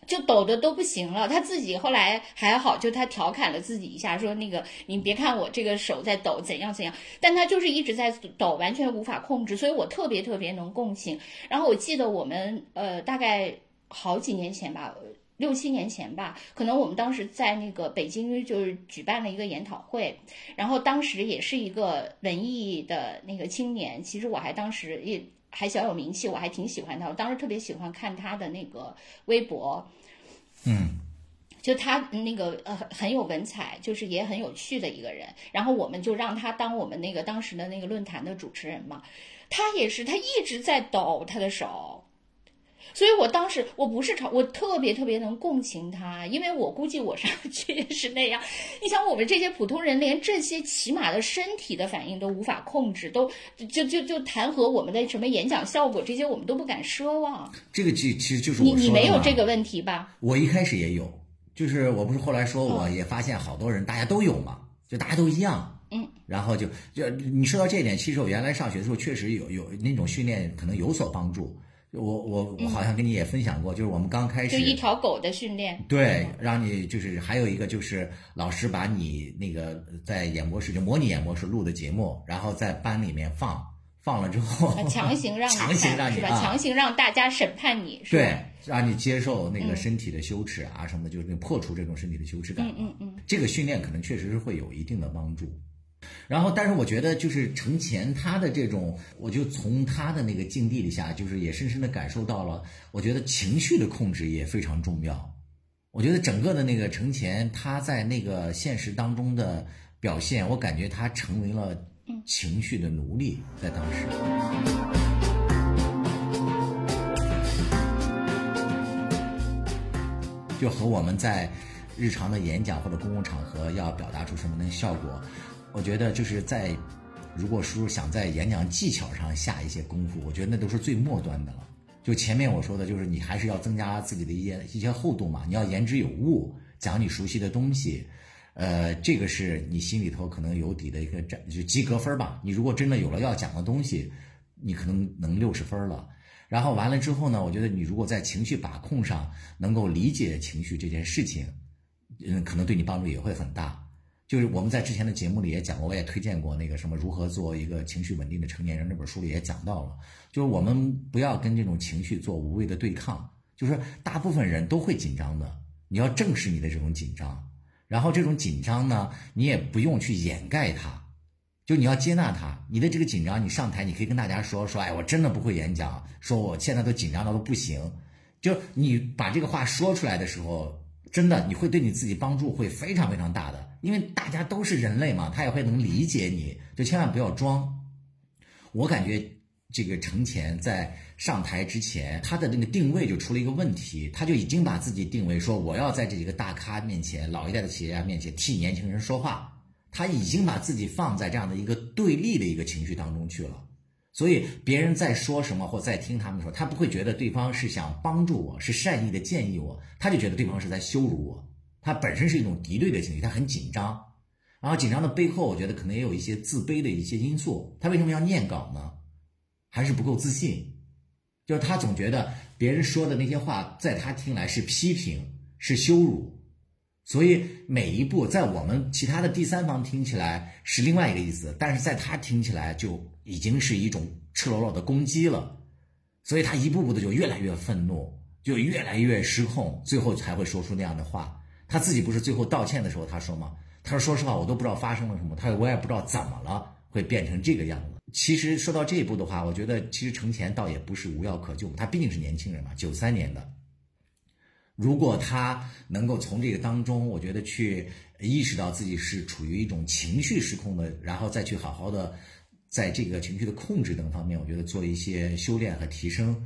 Speaker 2: 就抖的都不行了，他自己后来还好，就他调侃了自己一下，说那个你别看我这个手在抖，怎样怎样，但他就是一直在抖，完全无法控制，所以我特别特别能共情。然后我记得我们呃大概好几年前吧，六七年前吧，可能我们当时在那个北京就是举办了一个研讨会，然后当时也是一个文艺的那个青年，其实我还当时也。还小有名气，我还挺喜欢他。我当时特别喜欢看他的那个微博，
Speaker 1: 嗯，
Speaker 2: 就他那个呃很有文采，就是也很有趣的一个人。然后我们就让他当我们那个当时的那个论坛的主持人嘛。他也是，他一直在抖他的手。所以我当时我不是嘲，我特别特别能共情他，因为我估计我上去也是那样。你想，我们这些普通人连这些起码的身体的反应都无法控制，都就就就谈何我们的什么演讲效果，这些我们都不敢奢望。
Speaker 1: 这个其其实就是
Speaker 2: 你你没有这个问题吧？
Speaker 1: 我一开始也有，就是我不是后来说我也发现好多人大家都有嘛，就大家都一样。
Speaker 2: 嗯，
Speaker 1: 然后就就你说到这一点，其实我原来上学的时候确实有有那种训练，可能有所帮助。我我我好像跟你也分享过，就是我们刚开始
Speaker 2: 就一条狗的训练，
Speaker 1: 对，让你就是还有一个就是老师把你那个在演播室就模拟演播室录的节目，然后在班里面放放了之后，
Speaker 2: 强行让
Speaker 1: 强行让你
Speaker 2: 是吧？强行让大家审判你，
Speaker 1: 对，让你接受那个身体的羞耻啊什么的，就是破除这种身体的羞耻感。
Speaker 2: 嗯嗯嗯，
Speaker 1: 这个训练可能确实是会有一定的帮助。然后，但是我觉得，就是程前他的这种，我就从他的那个境地里下，就是也深深的感受到了，我觉得情绪的控制也非常重要。我觉得整个的那个程前他在那个现实当中的表现，我感觉他成为了情绪的奴隶，在当时，就和我们在日常的演讲或者公共场合要表达出什么的效果。我觉得就是在，如果叔叔想在演讲技巧上下一些功夫，我觉得那都是最末端的了。就前面我说的，就是你还是要增加自己的一些一些厚度嘛，你要言之有物，讲你熟悉的东西，呃，这个是你心里头可能有底的一个占就及格分吧。你如果真的有了要讲的东西，你可能能六十分了。然后完了之后呢，我觉得你如果在情绪把控上能够理解情绪这件事情，嗯，可能对你帮助也会很大。就是我们在之前的节目里也讲过，我也推荐过那个什么如何做一个情绪稳定的成年人那本书里也讲到了，就是我们不要跟这种情绪做无谓的对抗，就是大部分人都会紧张的，你要正视你的这种紧张，然后这种紧张呢，你也不用去掩盖它，就你要接纳它，你的这个紧张，你上台你可以跟大家说说，哎，我真的不会演讲，说我现在都紧张到都不行，就你把这个话说出来的时候，真的你会对你自己帮助会非常非常大的。因为大家都是人类嘛，他也会能理解你，就千万不要装。我感觉这个程前在上台之前，他的那个定位就出了一个问题，他就已经把自己定位说我要在这几个大咖面前、老一代的企业家面前替年轻人说话，他已经把自己放在这样的一个对立的一个情绪当中去了。所以别人在说什么或在听他们说，他不会觉得对方是想帮助我，是善意的建议我，他就觉得对方是在羞辱我。他本身是一种敌对的情绪，他很紧张，然后紧张的背后，我觉得可能也有一些自卑的一些因素。他为什么要念稿呢？还是不够自信，就是他总觉得别人说的那些话，在他听来是批评，是羞辱，所以每一步在我们其他的第三方听起来是另外一个意思，但是在他听起来就已经是一种赤裸裸的攻击了，所以他一步步的就越来越愤怒，就越来越失控，最后才会说出那样的话。他自己不是最后道歉的时候他说吗？他说：“说实话，我都不知道发生了什么，他我也不知道怎么了会变成这个样子。”其实说到这一步的话，我觉得其实程前倒也不是无药可救，他毕竟是年轻人嘛，九三年的。如果他能够从这个当中，我觉得去意识到自己是处于一种情绪失控的，然后再去好好的在这个情绪的控制等方面，我觉得做一些修炼和提升，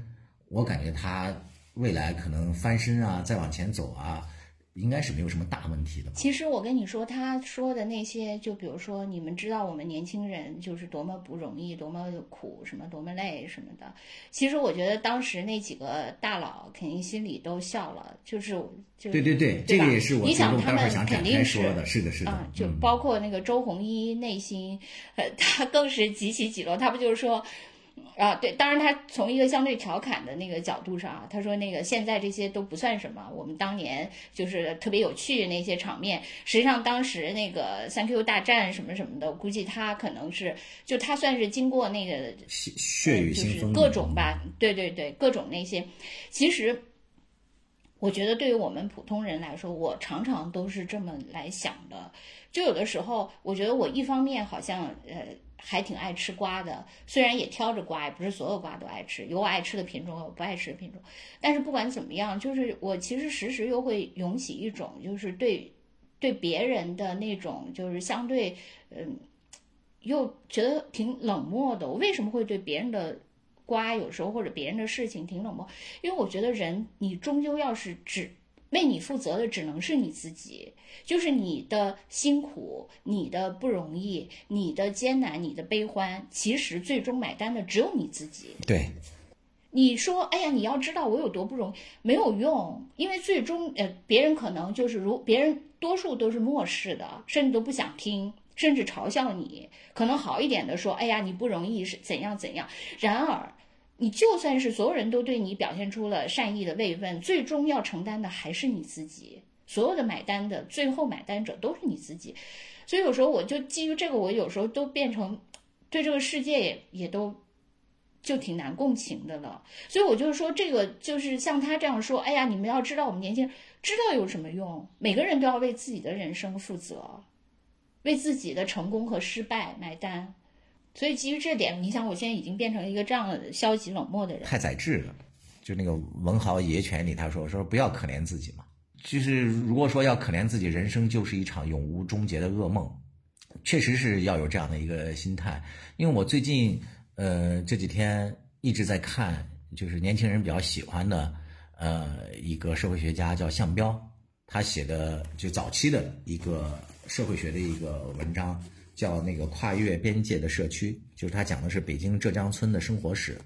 Speaker 1: 我感觉他未来可能翻身啊，再往前走啊。应该是没有什么大问题的。
Speaker 2: 其实我跟你说，他说的那些，就比如说，你们知道我们年轻人就是多么不容易，多么苦，什么多么累什么的。其实我觉得当时那几个大佬肯定心里都笑了，就是就
Speaker 1: 对对对，这个也是我
Speaker 2: 你想他们肯定是
Speaker 1: 说的，是的，是的
Speaker 2: 嗯，，就
Speaker 1: 嗯
Speaker 2: 包括那个周鸿祎内心，呃，他更是几起几落，他不就是说。啊，对，当然他从一个相对调侃的那个角度上啊，他说那个现在这些都不算什么，我们当年就是特别有趣那些场面，实际上当时那个三 Q 大战什么什么的，估计他可能是就他算是经过那个
Speaker 1: 血血雨
Speaker 2: 就是各种吧，对对对，各种那些，其实我觉得对于我们普通人来说，我常常都是这么来想的。就有的时候，我觉得我一方面好像呃还挺爱吃瓜的，虽然也挑着瓜，也不是所有瓜都爱吃，有我爱吃的品种，有不爱吃的品种。但是不管怎么样，就是我其实时时又会涌起一种就是对对别人的那种就是相对嗯。又觉得挺冷漠的。我为什么会对别人的瓜有时候或者别人的事情挺冷漠？因为我觉得人你终究要是只为你负责的只能是你自己，就是你的辛苦、你的不容易、你的艰难、你的悲欢，其实最终买单的只有你自己。
Speaker 1: 对，
Speaker 2: 你说，哎呀，你要知道我有多不容易，没有用，因为最终，呃，别人可能就是如别人多数都是漠视的，甚至都不想听，甚至嘲笑你。可能好一点的说，哎呀，你不容易是怎样怎样。然而，你就算是所有人都对你表现出了善意的慰问，最终要承担的还是你自己。所有的买单的最后买单者都是你自己。所以有时候我就基于这个，我有时候都变成对这个世界也也都就挺难共情的了。所以我就是说，这个就是像他这样说，哎呀，你们要知道，我们年轻人知道有什么用？每个人都要为自己的人生负责，为自己的成功和失败买单。所以基于这点，你想，我现在已经变成一个这样消极冷漠的人。
Speaker 1: 太宰治了。就那个文豪野犬里他说说不要可怜自己嘛，就是如果说要可怜自己，人生就是一场永无终结的噩梦，确实是要有这样的一个心态。因为我最近呃这几天一直在看，就是年轻人比较喜欢的呃一个社会学家叫项彪，他写的就早期的一个社会学的一个文章，叫那个跨越边界的社区，就是他讲的是北京浙江村的生活史。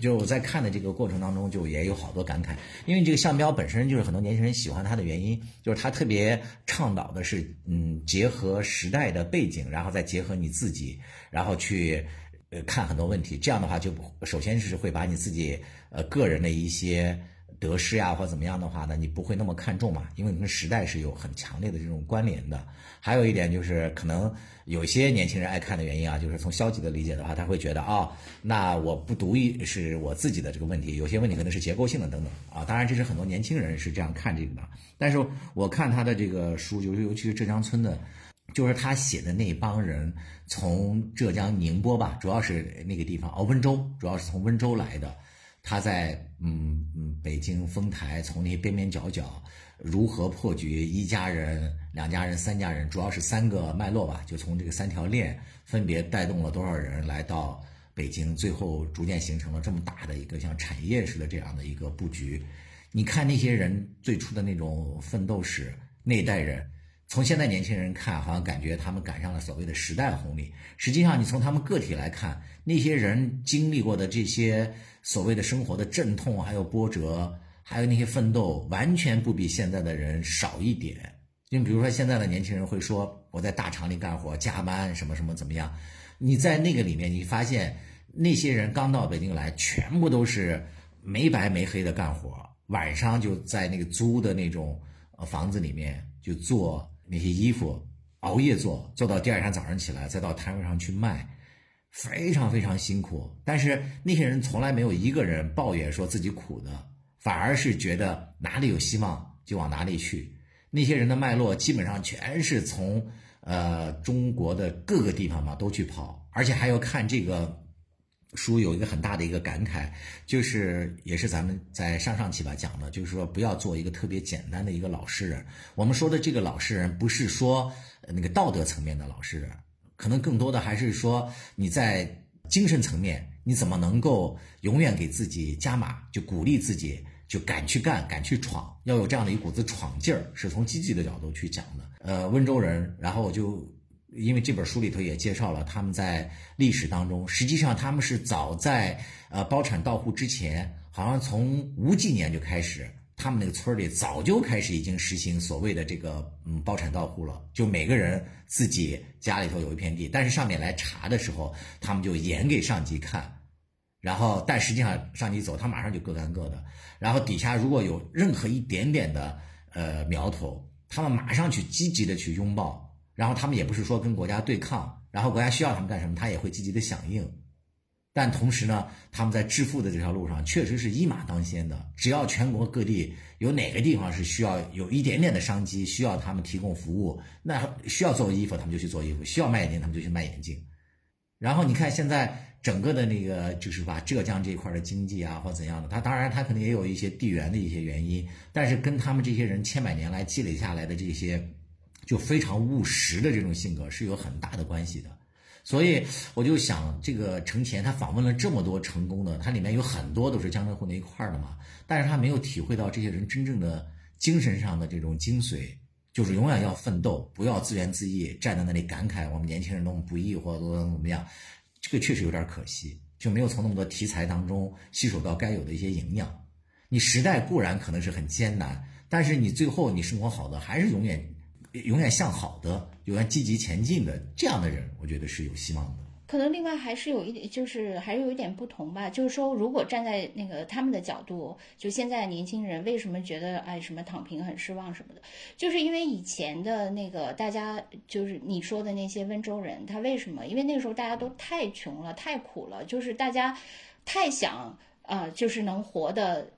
Speaker 1: 就我在看的这个过程当中，就也有好多感慨，因为这个项彪本身就是很多年轻人喜欢他的原因，就是他特别倡导的是，嗯，结合时代的背景，然后再结合你自己，然后去呃看很多问题。这样的话，就首先是会把你自己呃个人的一些得失呀或怎么样的话呢，你不会那么看重嘛，因为你跟时代是有很强烈的这种关联的。还有一点就是，可能有些年轻人爱看的原因啊，就是从消极的理解的话，他会觉得啊、那我不独一是我自己的这个问题，有些问题可能是结构性的等等啊。当然，这是很多年轻人是这样看这个的。但是我看他的这个书，就是尤其是浙江村的，就是他写的那帮人从浙江宁波吧，主要是那个地方哦，温州，主要是从温州来的。他在嗯嗯北京丰台，从那些边边角角如何破局，一家人、两家人、三家人，主要是三个脉络吧，就从这个三条链分别带动了多少人来到北京，最后逐渐形成了这么大的一个像产业似的这样的一个布局。你看那些人最初的那种奋斗史，那一代人。从现在年轻人看，好像感觉他们赶上了所谓的时代红利。实际上，你从他们个体来看，那些人经历过的这些所谓的生活的阵痛，还有波折，还有那些奋斗，完全不比现在的人少一点。就比如说，现在的年轻人会说我在大厂里干活，加班什么什么怎么样？你在那个里面，你发现那些人刚到北京来，全部都是没白没黑的干活，晚上就在那个租的那种房子里面就做。那些衣服熬夜做，做到第二天早上起来，再到摊位上去卖，非常非常辛苦。但是那些人从来没有一个人抱怨说自己苦的，反而是觉得哪里有希望就往哪里去。那些人的脉络基本上全是从呃中国的各个地方嘛都去跑，而且还要看这个。书有一个很大的一个感慨，就是也是咱们在上上期吧讲的，就是说不要做一个特别简单的一个老实人。我们说的这个老实人，不是说那个道德层面的老实人，可能更多的还是说你在精神层面，你怎么能够永远给自己加码，就鼓励自己就敢去干，敢去闯，要有这样的一股子闯劲儿，是从积极的角度去讲的。呃，温州人，然后我就因为这本书里头也介绍了他们在历史当中，实际上他们是早在呃包产到户之前，好像从无几年就开始，他们那个村里早就开始已经实行所谓的这个嗯包产到户了，就每个人自己家里头有一片地，但是上面来查的时候，他们就演给上级看。然后，但实际上上级走，他马上就各干各的。然后底下如果有任何一点点的呃苗头，他们马上去积极的去拥抱。然后他们也不是说跟国家对抗，然后国家需要他们干什么，他也会积极的响应。但同时呢，他们在致富的这条路上确实是一马当先的。只要全国各地有哪个地方是需要有一点点的商机，需要他们提供服务，那需要做衣服，他们就去做衣服；需要卖眼镜，他们就去卖眼镜。然后你看现在。整个的那个就是把浙江这块的经济啊，或怎样的，他当然他可能也有一些地缘的一些原因，但是跟他们这些人千百年来积累下来的这些，就非常务实的这种性格是有很大的关系的。所以我就想，这个程前他访问了这么多成功的，他里面有很多都是江浙沪那一块的嘛，但是他没有体会到这些人真正的精神上的这种精髓，就是永远要奋斗，不要自怨自艾，站在那里感慨我们年轻人多么不易或者怎么怎么样。这个确实有点可惜，就没有从那么多题材当中吸收到该有的一些营养。你时代固然可能是很艰难，但是你最后你生活好的还是永远永远向好的、永远积极前进的这样的人，我觉得是有希望的。
Speaker 2: 可能另外还是有一点，就是还是有一点不同吧。就是说，如果站在那个他们的角度，就现在年轻人为什么觉得哎什么躺平很失望什么的，就是因为以前的那个大家，就是你说的那些温州人，他为什么？因为那个时候大家都太穷了，太苦了，就是大家太想呃，就是能活的。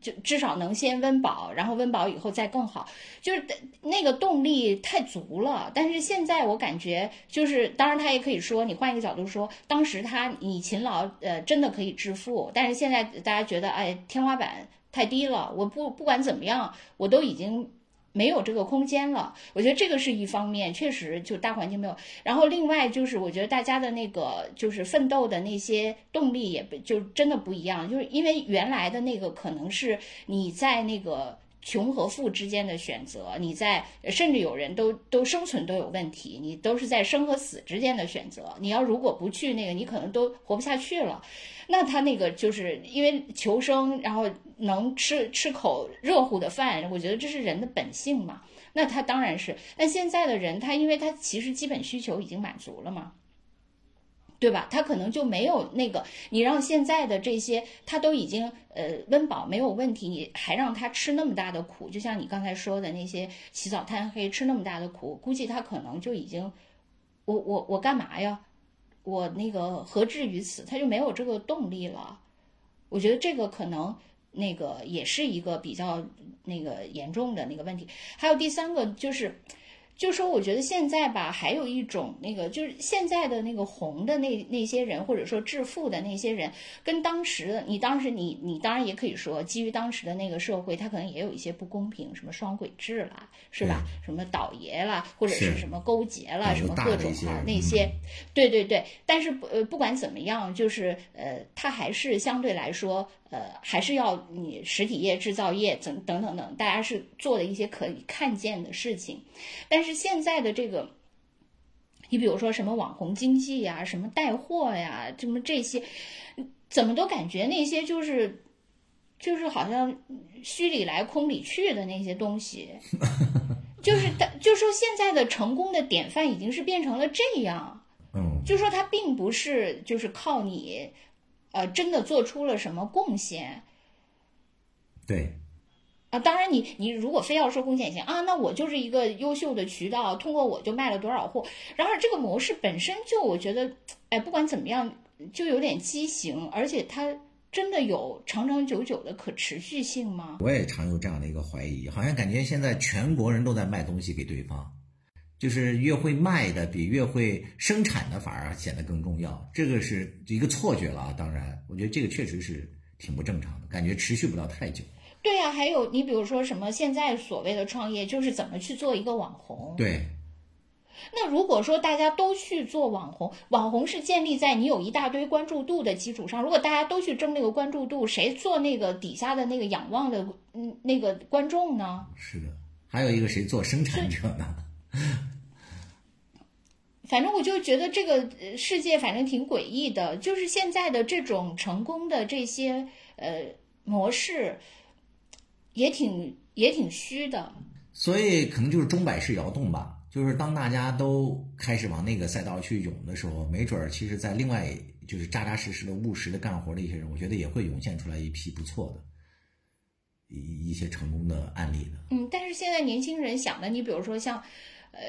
Speaker 2: 就至少能先温饱，然后温饱以后再更好，就是那个动力太足了。但是现在我感觉，就是当然他也可以说，你换一个角度说，当时他你勤劳，呃，真的可以致富。但是现在大家觉得，哎，天花板太低了，我不不管怎么样，我都已经。没有这个空间了，我觉得这个是一方面，确实就大环境没有。然后另外就是，我觉得大家的那个就是奋斗的那些动力也就真的不一样，就是因为原来的那个可能是你在那个。穷和富之间的选择，你在甚至有人都都生存都有问题，你都是在生和死之间的选择。你要如果不去那个，你可能都活不下去了。那他那个就是因为求生，然后能吃吃口热乎的饭，我觉得这是人的本性嘛。那他当然是。那现在的人，他因为他其实基本需求已经满足了嘛。对吧？他可能就没有那个，你让现在的这些，他都已经呃温饱没有问题，你还让他吃那么大的苦，就像你刚才说的那些起早贪黑吃那么大的苦，估计他可能就已经，我我我干嘛呀？我那个何至于此？他就没有这个动力了。我觉得这个可能那个也是一个比较那个严重的那个问题。还有第三个就是。就说我觉得现在吧，还有一种那个，就是现在的那个红的那那些人，或者说致富的那些人，跟当时的你当时你你当然也可以说，基于当时的那个社会，他可能也有一些不公平，什么双轨制啦，是吧？什么倒爷啦，或者是什么勾结啦，什么各种啊那些，对对对。但是不呃不管怎么样，就是呃，他还是相对来说。呃，还是要你实体业、制造业等等等等，大家是做的一些可以看见的事情。但是现在的这个，你比如说什么网红经济呀、什么带货呀、什么这些，怎么都感觉那些就是就是好像虚里来空里去的那些东西，就是就说现在的成功的典范已经是变成了这样，
Speaker 1: 嗯，
Speaker 2: 就说它并不是就是靠你。呃，真的做出了什么贡献？
Speaker 1: 对，
Speaker 2: 啊，当然，你你如果非要说贡献性啊，那我就是一个优秀的渠道，通过我就卖了多少货。然而，这个模式本身就我觉得，哎，不管怎么样，就有点畸形，而且它真的有长长久久的可持续性吗？
Speaker 1: 我也常有这样的一个怀疑，好像感觉现在全国人都在卖东西给对方。就是越会卖的比越会生产的反而显得更重要，这个是一个错觉了啊！当然，我觉得这个确实是挺不正常的，感觉持续不了太久。
Speaker 2: 对呀，还有你比如说什么现在所谓的创业，就是怎么去做一个网红。
Speaker 1: 对，
Speaker 2: 那如果说大家都去做网红，网红是建立在你有一大堆关注度的基础上。如果大家都去争那个关注度，谁做那个底下的那个仰望的嗯那个观众呢？
Speaker 1: 是的，还有一个谁做生产者呢？
Speaker 2: 反正我就觉得这个世界反正挺诡异的，就是现在的这种成功的这些呃模式，也挺也挺虚的。
Speaker 1: 所以可能就是钟摆式摇动吧，就是当大家都开始往那个赛道去涌的时候，没准儿其实在另外就是扎扎实实的务实的干活的一些人，我觉得也会涌现出来一批不错的一一些成功的案例的。
Speaker 2: 嗯，但是现在年轻人想的，你比如说像呃。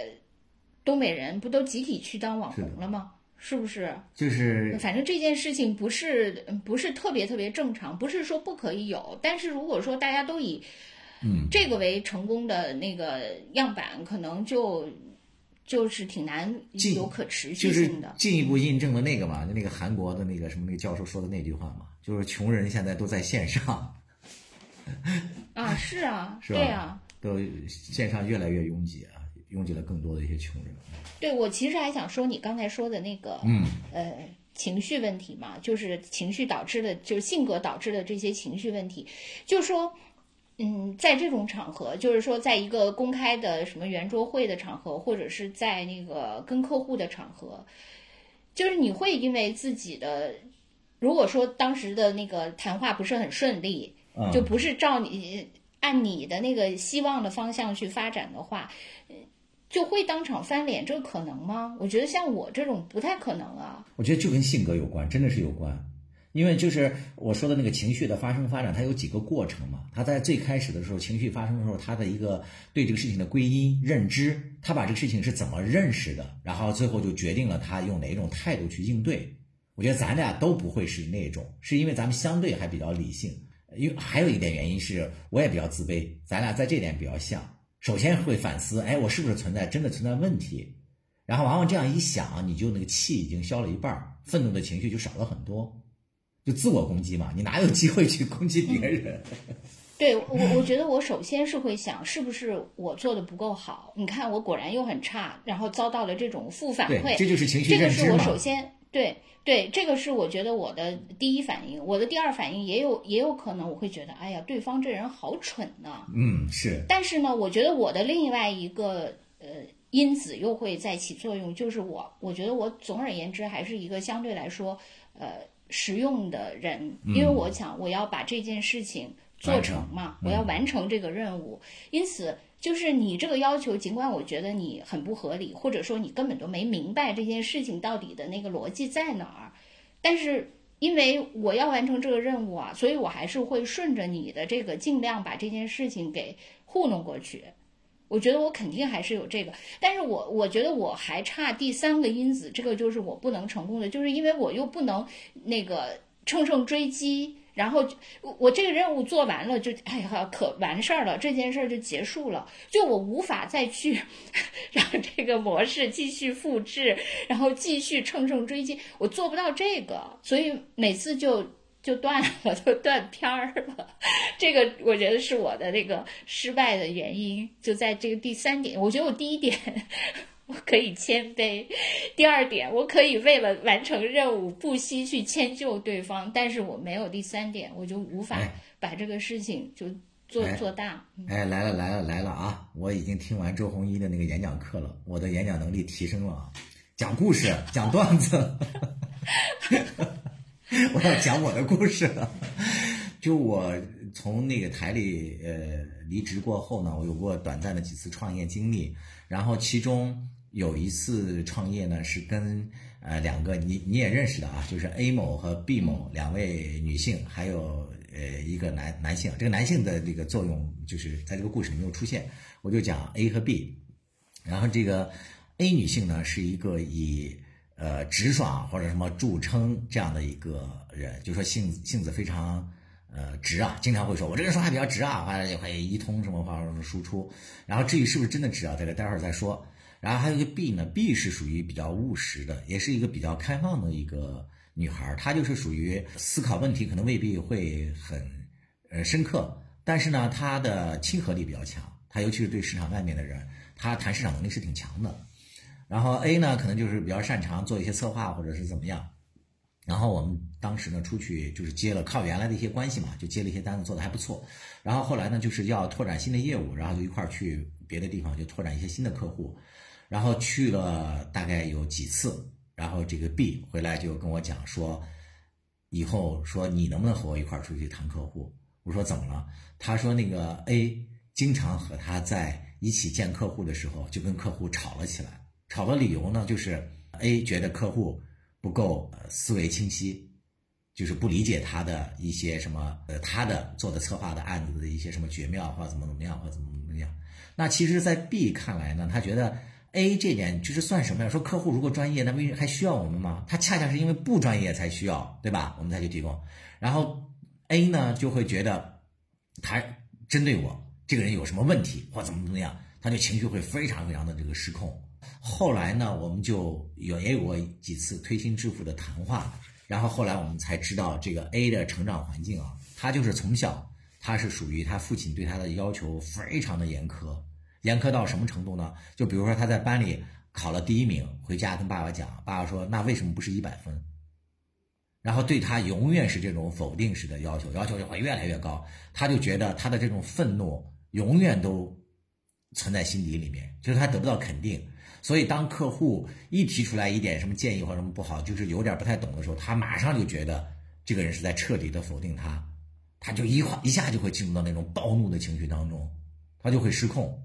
Speaker 2: 东北人不都集体去当网红了吗？是不是？
Speaker 1: 就是，
Speaker 2: 反正这件事情不是不是特别特别正常，不是说不可以有。但是如果说大家都以
Speaker 1: 嗯
Speaker 2: 这个为成功的那个样板，可能就就是挺难有可持续性的。
Speaker 1: 进一步印证了那个嘛，就那个韩国的那个什么那个教授说的那句话嘛，就是穷人现在都在线上。
Speaker 2: 啊，是啊，
Speaker 1: 是
Speaker 2: 吧？对啊，
Speaker 1: 都线上越来越拥挤啊。拥挤了更多的一些穷人。
Speaker 2: 对我其实还想说你刚才说的那个，嗯，呃，情绪问题嘛，就是情绪导致的，就是性格导致的这些情绪问题。就说，嗯，在这种场合，就是说，在一个公开的什么圆桌会的场合，或者是在那个跟客户的场合，就是你会因为自己的，如果说当时的那个谈话不是很顺利，就不是照你按你的那个希望的方向去发展的话。就会当场翻脸，这个可能吗？我觉得像我这种不太可能啊。
Speaker 1: 我觉得就跟性格有关，真的是有关。因为就是我说的那个情绪的发生发展，它有几个过程嘛。他在最开始的时候，情绪发生的时候，他的一个对这个事情的归因、认知，他把这个事情是怎么认识的，然后最后就决定了他用哪一种态度去应对。我觉得咱俩都不会是那种，是因为咱们相对还比较理性。因为还有一点原因是，我也比较自卑，咱俩在这点比较像。首先会反思，哎，我是不是存在真的存在问题？然后往往这样一想，你就那个气已经消了一半，愤怒的情绪就少了很多，就自我攻击嘛，你哪有机会去攻击别人？
Speaker 2: 对我，我觉得我首先是会想，是不是我做的不够好？你看我果然又很差，然后遭到了这种负反馈，
Speaker 1: 这就是情绪
Speaker 2: 这个是我首先对。对，这个是我觉得我的第一反应，我的第二反应也有也有可能我会觉得，哎呀，对方这人好蠢呐。
Speaker 1: 嗯，是。
Speaker 2: 但是呢，我觉得我的另外一个呃因子又会在起作用，就是我，我觉得我总而言之还是一个相对来说呃实用的人，因为我想我要把这件事情做成嘛，我要完成这个任务，因此。就是你这个要求，尽管我觉得你很不合理，或者说你根本都没明白这件事情到底的那个逻辑在哪儿，但是因为我要完成这个任务啊，所以我还是会顺着你的这个，尽量把这件事情给糊弄过去。我觉得我肯定还是有这个，但是我我觉得我还差第三个因子，这个就是我不能成功的，就是因为我又不能那个乘胜追击。然后我这个任务做完了，就哎呀，可完事儿了，这件事儿就结束了。就我无法再去 让这个模式继续复制，然后继续乘胜追击，我做不到这个，所以每次就就断了，就断片儿了。这个我觉得是我的那个失败的原因，就在这个第三点。我觉得我第一点。我可以谦卑。第二点，我可以为了完成任务不惜去迁就对方，但是我没有第三点，我就无法把这个事情就做做大。
Speaker 1: 哎，来了来了来了啊！我已经听完周鸿祎的那个演讲课了，我的演讲能力提升了，讲故事，讲段子，我要讲我的故事了。就我从那个台里呃离职过后呢，我有过短暂的几次创业经历，然后其中。有一次创业呢，是跟呃两个你你也认识的啊，就是 A 某和 B 某两位女性，还有呃一个男男性。这个男性的这个作用就是在这个故事里没有出现，我就讲 A 和 B。然后这个 A 女性呢，是一个以呃直爽或者什么著称这样的一个人，就说性性子非常呃直啊，经常会说我这个人说话比较直啊，完了就会一通什么话输出。然后至于是不是真的直啊，这个待会儿再说。然后还有一个 B 呢，B 是属于比较务实的，也是一个比较开放的一个女孩。她就是属于思考问题可能未必会很呃深刻，但是呢，她的亲和力比较强。她尤其是对市场外面的人，她谈市场能力是挺强的。然后 A 呢，可能就是比较擅长做一些策划或者是怎么样。然后我们当时呢出去就是接了靠原来的一些关系嘛，就接了一些单子，做的还不错。然后后来呢就是要拓展新的业务，然后就一块儿去别的地方就拓展一些新的客户。然后去了大概有几次，然后这个 B 回来就跟我讲说，以后说你能不能和我一块儿出去谈客户？我说怎么了？他说那个 A 经常和他在一起见客户的时候就跟客户吵了起来，吵的理由呢就是 A 觉得客户。不够思维清晰，就是不理解他的一些什么呃他的做的策划的案子的一些什么绝妙或者怎么怎么样或者怎么怎么样。那其实，在 B 看来呢，他觉得 A 这点就是算什么呀？说客户如果专业，那为还需要我们吗？他恰恰是因为不专业才需要，对吧？我们才去提供。然后 A 呢就会觉得他针对我这个人有什么问题或怎么怎么样，他就情绪会非常非常的这个失控。后来呢，我们就有也有过几次推心置腹的谈话，然后后来我们才知道这个 A 的成长环境啊，他就是从小他是属于他父亲对他的要求非常的严苛，严苛到什么程度呢？就比如说他在班里考了第一名，回家跟爸爸讲，爸爸说那为什么不是一百分？然后对他永远是这种否定式的要求，要求就会越来越高，他就觉得他的这种愤怒永远都存在心底里面，就是他得不到肯定。所以，当客户一提出来一点什么建议或什么不好，就是有点不太懂的时候，他马上就觉得这个人是在彻底的否定他，他就一一下就会进入到那种暴怒的情绪当中，他就会失控。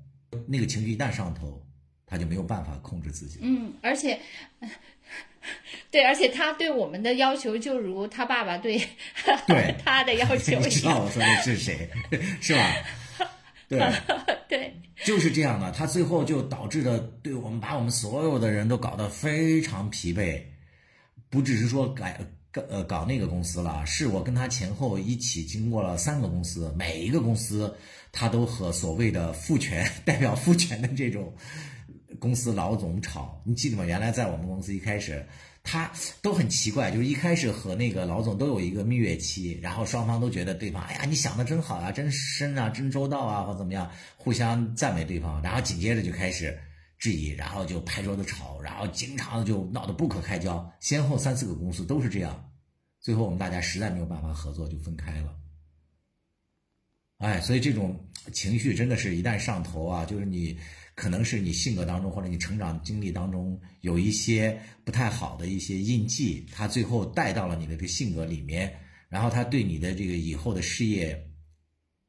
Speaker 1: 那个情绪一旦上头，他就没有办法控制自己。
Speaker 2: 嗯，而且，对，而且他对我们的要求就如他爸爸对
Speaker 1: 对
Speaker 2: 他的要求。
Speaker 1: 你知道我说的是谁，是吧？对
Speaker 2: 对，
Speaker 1: 就是这样的。他最后就导致的，对我们把我们所有的人都搞得非常疲惫，不只是说改搞呃搞那个公司了，是我跟他前后一起经过了三个公司，每一个公司他都和所谓的父权 代表父权的这种公司老总吵。你记得吗？原来在我们公司一开始。他都很奇怪，就是一开始和那个老总都有一个蜜月期，然后双方都觉得对方，哎呀，你想的真好啊，真深啊，真周到啊，或怎么样，互相赞美对方，然后紧接着就开始质疑，然后就拍桌子吵，然后经常就闹得不可开交，先后三四个公司都是这样，最后我们大家实在没有办法合作，就分开了。哎，所以这种情绪真的是一旦上头啊，就是你。可能是你性格当中或者你成长经历当中有一些不太好的一些印记，它最后带到了你的这个性格里面，然后它对你的这个以后的事业，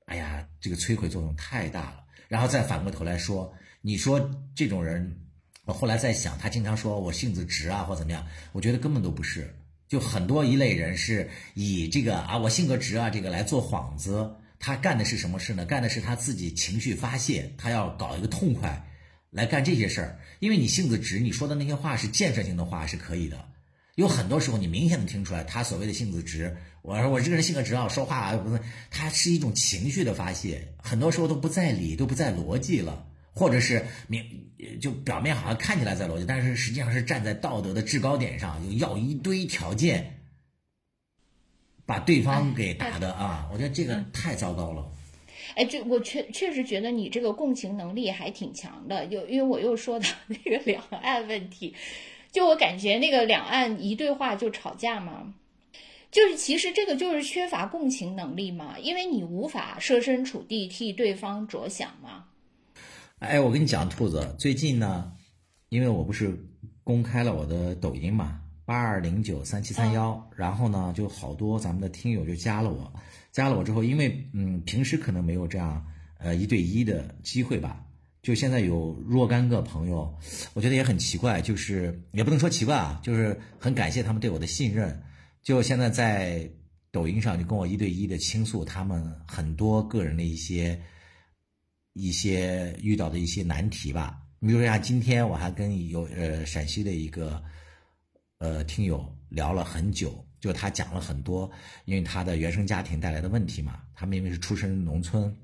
Speaker 1: 哎呀，这个摧毁作用太大了。然后再反过头来说，你说这种人，我后来在想，他经常说我性子直啊或怎么样，我觉得根本都不是，就很多一类人是以这个啊我性格直啊这个来做幌子。他干的是什么事呢？干的是他自己情绪发泄，他要搞一个痛快，来干这些事儿。因为你性子直，你说的那些话是建设性的话是可以的。有很多时候，你明显的听出来，他所谓的性子直，我说我这个人性格直啊，说话不是，他是一种情绪的发泄，很多时候都不在理，都不在逻辑了，或者是明就表面好像看起来在逻辑，但是实际上是站在道德的制高点上，要一堆条件。把对方给打的啊！我觉得这个太糟糕了。
Speaker 2: 哎，这我确确实觉得你这个共情能力还挺强的。又因为我又说到那个两岸问题，就我感觉那个两岸一对话就吵架嘛，就是其实这个就是缺乏共情能力嘛，因为你无法设身处地替对方着想嘛。
Speaker 1: 哎，我跟你讲，兔子，最近呢，因为我不是公开了我的抖音嘛。八二零九三七三幺，然后呢，就好多咱们的听友就加了我，加了我之后，因为嗯，平时可能没有这样呃一对一的机会吧，就现在有若干个朋友，我觉得也很奇怪，就是也不能说奇怪啊，就是很感谢他们对我的信任，就现在在抖音上就跟我一对一的倾诉他们很多个人的一些一些遇到的一些难题吧，你比如说像今天我还跟有呃陕西的一个。呃，听友聊了很久，就他讲了很多，因为他的原生家庭带来的问题嘛。他们因为是出身农村，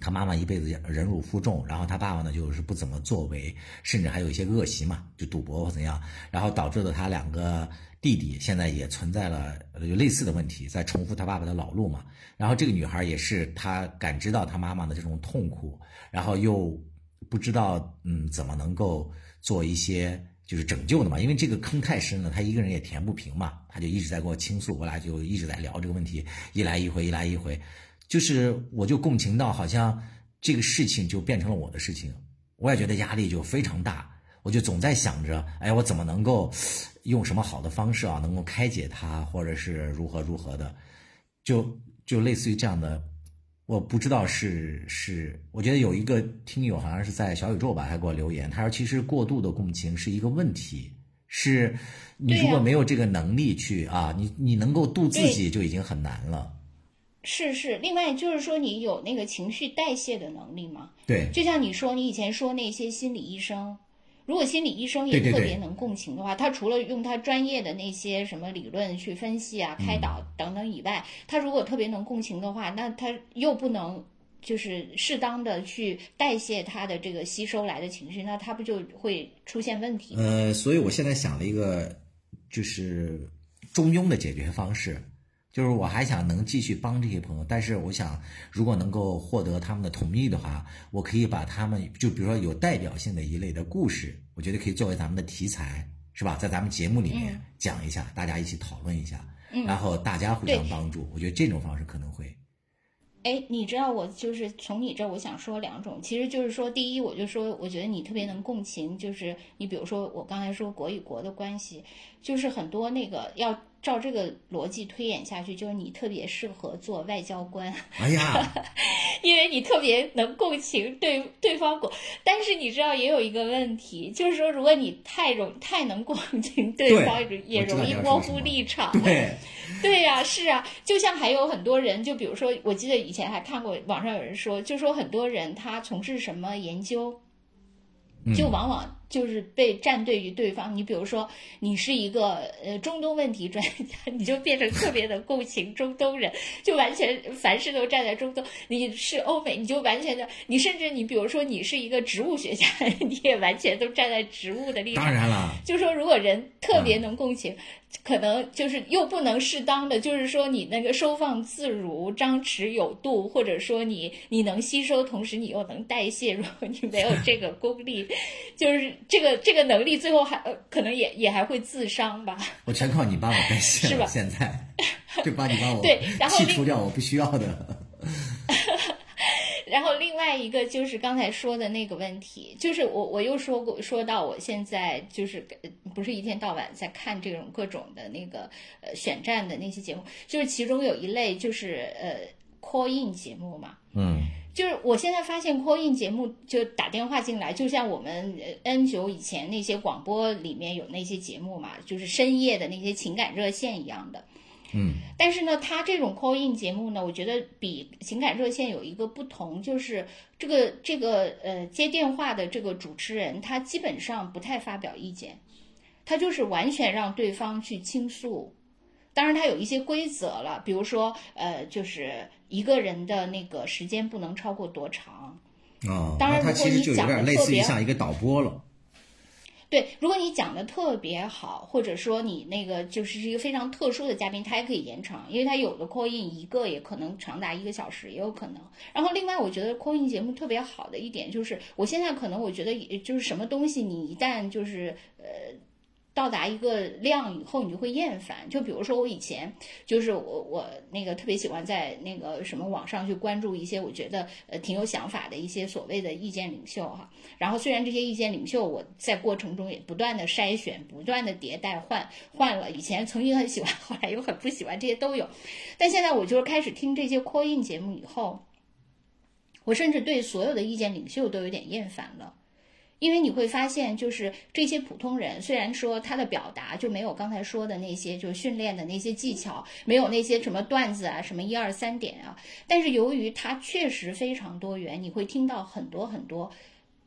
Speaker 1: 他妈妈一辈子忍辱负重，然后他爸爸呢就是不怎么作为，甚至还有一些恶习嘛，就赌博或怎样，然后导致了他两个弟弟现在也存在了有类似的问题，在重复他爸爸的老路嘛。然后这个女孩也是，她感知到她妈妈的这种痛苦，然后又不知道嗯怎么能够做一些就是拯救的嘛，因为这个坑太深了，他一个人也填不平嘛，他就一直在跟我倾诉，我俩就一直在聊这个问题，一来一回，一来一回，就是我就共情到，好像这个事情就变成了我的事情，我也觉得压力就非常大，我就总在想着，哎，我怎么能够用什么好的方式啊，能够开解他，或者是如何如何的，就就类似于这样的。我不知道是是，我觉得有一个听友好像是在小宇宙吧，他给我留言，他说其实过度的共情是一个问题，是你如果没有这个能力去啊，你你能够度自己就已经很难了。
Speaker 2: 是是，另外就是说你有那个情绪代谢的能力吗？
Speaker 1: 对，
Speaker 2: 就像你说你以前说那些心理医生。如果心理医生也特别能共情的话，他除了用他专业的那些什么理论去分析啊、开导等等以外，他如果特别能共情的话，那他又不能就是适当的去代谢他的这个吸收来的情绪，那他不就会出现问题？
Speaker 1: 呃，所以我现在想了一个就是中庸的解决方式。就是我还想能继续帮这些朋友，但是我想，如果能够获得他们的同意的话，我可以把他们就比如说有代表性的一类的故事，我觉得可以作为咱们的题材，是吧？在咱们节目里面讲一下，大家一起讨论一下，然后大家互相帮助，我觉得这种方式可能会。
Speaker 2: 哎，你知道我就是从你这儿，我想说两种，其实就是说，第一，我就说，我觉得你特别能共情，就是你比如说我刚才说国与国的关系，就是很多那个要。照这个逻辑推演下去，就是你特别适合做外交官。
Speaker 1: 哎呀，
Speaker 2: 因为你特别能共情对对方国，但是你知道也有一个问题，就是说如果你太容太能共情对方，也容易模糊立场。
Speaker 1: 对，
Speaker 2: 对呀，是啊，就像还有很多人，就比如说，我记得以前还看过网上有人说，就说很多人他从事什么研究，就往往。就是被站队于对方，你比如说，你是一个呃中东问题专家，你就变成特别的共情中东人，就完全凡事都站在中东。你是欧美，你就完全的，你甚至你比如说你是一个植物学家，你也完全都站在植物的立场。
Speaker 1: 当然了，
Speaker 2: 就说如果人特别能共情，可能就是又不能适当的，就是说你那个收放自如、张弛有度，或者说你你能吸收，同时你又能代谢。如果你没有这个功力，就是。这个这个能力最后还呃可能也也还会自伤吧。
Speaker 1: 我全靠你帮我代谢
Speaker 2: 是吧？
Speaker 1: 现在 就帮你帮我
Speaker 2: 对，然后
Speaker 1: 剔除掉我不需要的。
Speaker 2: 然后另外一个就是刚才说的那个问题，就是我我又说过说到我现在就是不是一天到晚在看这种各种的那个呃选战的那些节目，就是其中有一类就是呃 call in 节目嘛，
Speaker 1: 嗯。
Speaker 2: 就是我现在发现 call in 节目就打电话进来，就像我们 N 九以前那些广播里面有那些节目嘛，就是深夜的那些情感热线一样的。
Speaker 1: 嗯。
Speaker 2: 但是呢，他这种 call in 节目呢，我觉得比情感热线有一个不同，就是这个这个呃接电话的这个主持人，他基本上不太发表意见，他就是完全让对方去倾诉。当然，它有一些规则了，比如说呃，就是。一个人的那个时间不能超过多长？
Speaker 1: 哦，
Speaker 2: 当然，
Speaker 1: 他其实就有点类似于像一个导播了。
Speaker 2: 对，如果你讲的特别好，或者说你那个就是一个非常特殊的嘉宾，他也可以延长，因为他有的 call in 一个也可能长达一个小时，也有可能。然后另外，我觉得 call in 节目特别好的一点就是，我现在可能我觉得也就是什么东西，你一旦就是呃。到达一个量以后，你就会厌烦。就比如说，我以前就是我我那个特别喜欢在那个什么网上去关注一些我觉得呃挺有想法的一些所谓的意见领袖哈。然后虽然这些意见领袖我在过程中也不断的筛选、不断的迭代换换了，以前曾经很喜欢，后来又很不喜欢，这些都有。但现在我就是开始听这些扩印节目以后，我甚至对所有的意见领袖都有点厌烦了。因为你会发现，就是这些普通人，虽然说他的表达就没有刚才说的那些，就训练的那些技巧，没有那些什么段子啊，什么一二三点啊，但是由于他确实非常多元，你会听到很多很多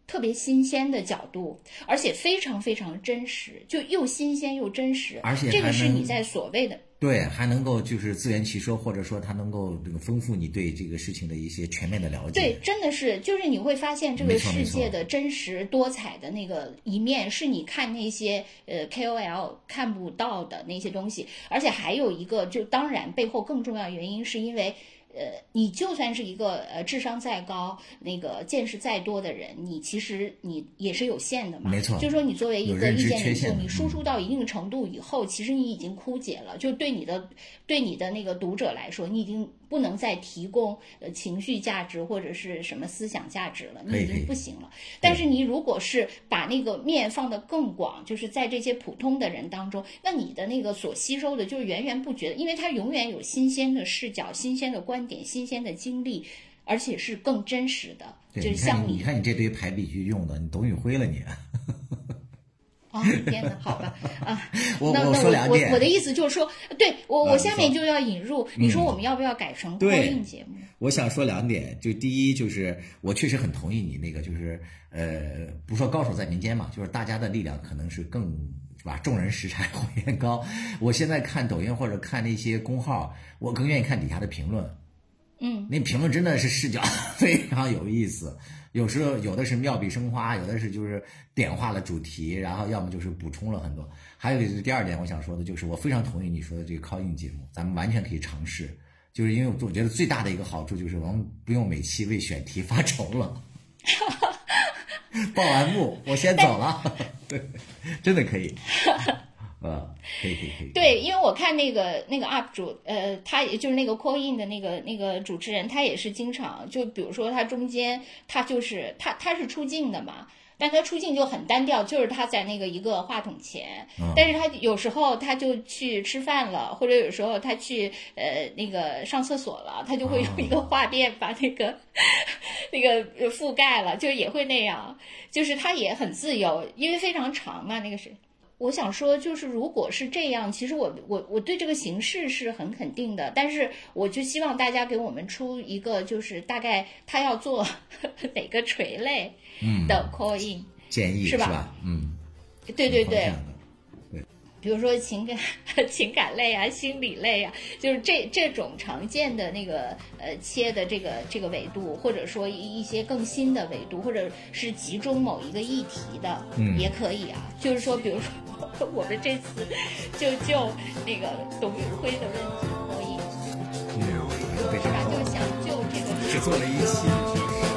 Speaker 2: 特别新鲜的角度，而且非常非常真实，就又新鲜又真实，
Speaker 1: 而且
Speaker 2: 这个是你在所谓的。
Speaker 1: 对，还能够就是自圆其说，或者说它能够这个丰富你对这个事情的一些全面的了解。
Speaker 2: 对，真的是，就是你会发现这个世界的真实多彩的那个一面，是你看那些呃 KOL 看不到的那些东西。而且还有一个，就当然背后更重要原因，是因为呃，你就算是一个呃智商再高、那个见识再多的人，你其实你也是有限的嘛。
Speaker 1: 没错
Speaker 2: 就是说你作为一个意见领袖，你输
Speaker 1: 嗯
Speaker 2: 出到一定程度以后，其实你已经枯竭了。就对你的对你的那个读者来说，你已经不能再提供呃情绪价值或者是什么思想价值了，你已经不行了。但是你如果是把那个面放得更广，就是在这些普通的人当中，那你的那个所吸收的就是源源不绝的，因为他永远有新鲜的视角、新鲜的观点、新鲜的经历，而且是更真实的，就是像
Speaker 1: 你看你，你看你这堆排比句用的，你董宇辉了你。
Speaker 2: 啊，天哪，好吧，啊，
Speaker 1: 我
Speaker 2: 那那我我我的意思就是说，对我我下面就要引入，你说
Speaker 1: 嗯
Speaker 2: 我们要不要改成
Speaker 1: 对
Speaker 2: 播音节目？
Speaker 1: 我想说两点，就第一就是我确实很同意你那个，就是呃，不说高手在民间嘛，就是大家的力量可能是更是吧，众人拾柴火焰高。我现在看抖音或者看那些公号，我更愿意看底下的评论，
Speaker 2: 嗯，
Speaker 1: 那评论真的是视角 非常有意思，有时候有的是妙笔生花，有的是就是点化了主题，然后要么就是补充了很多。还有就是第二点，我想说的就是，我非常同意你说的这个 call in 节目，咱们完全可以尝试。就是因为我觉得最大的一个好处就是我们不用每期为选题发愁了。报完幕，我先走了。对，真的可以。呃，可以可以。
Speaker 2: 对，因为我看那个那个 UP 主，呃，他也就是那个 call in 的那个那个主持人，他也是经常就比如说他中间他就是他他是出镜的嘛。但他出镜就很单调，就是他在那个一个话筒前，
Speaker 1: 嗯
Speaker 2: 但是他有时候他就去吃饭了，或者有时候他去呃那个上厕所了，他就会用一个画面把那个、那个呃覆盖了，就也会那样，就是他也很自由，因为非常长嘛，那个是。我想说，就是如果是这样，其实我我我对这个形式是很肯定的，但是我就希望大家给我们出一个，就是大概他要做 哪个垂类的 call in，、
Speaker 1: 建议
Speaker 2: 是吧
Speaker 1: 吧？嗯，
Speaker 2: 对对对，比如说情感 情感类啊、心理类啊，就是这这种常见的那个呃切的这个这个维度，或者说一一些更新的维度，或者是集中某一个议题的，
Speaker 1: 嗯
Speaker 2: 也可以啊。就是说，比如说 我们这次就就那个董宇辉的问题可以，
Speaker 1: 嗯，被
Speaker 2: 是吧？就想就这个
Speaker 1: 只做了一期。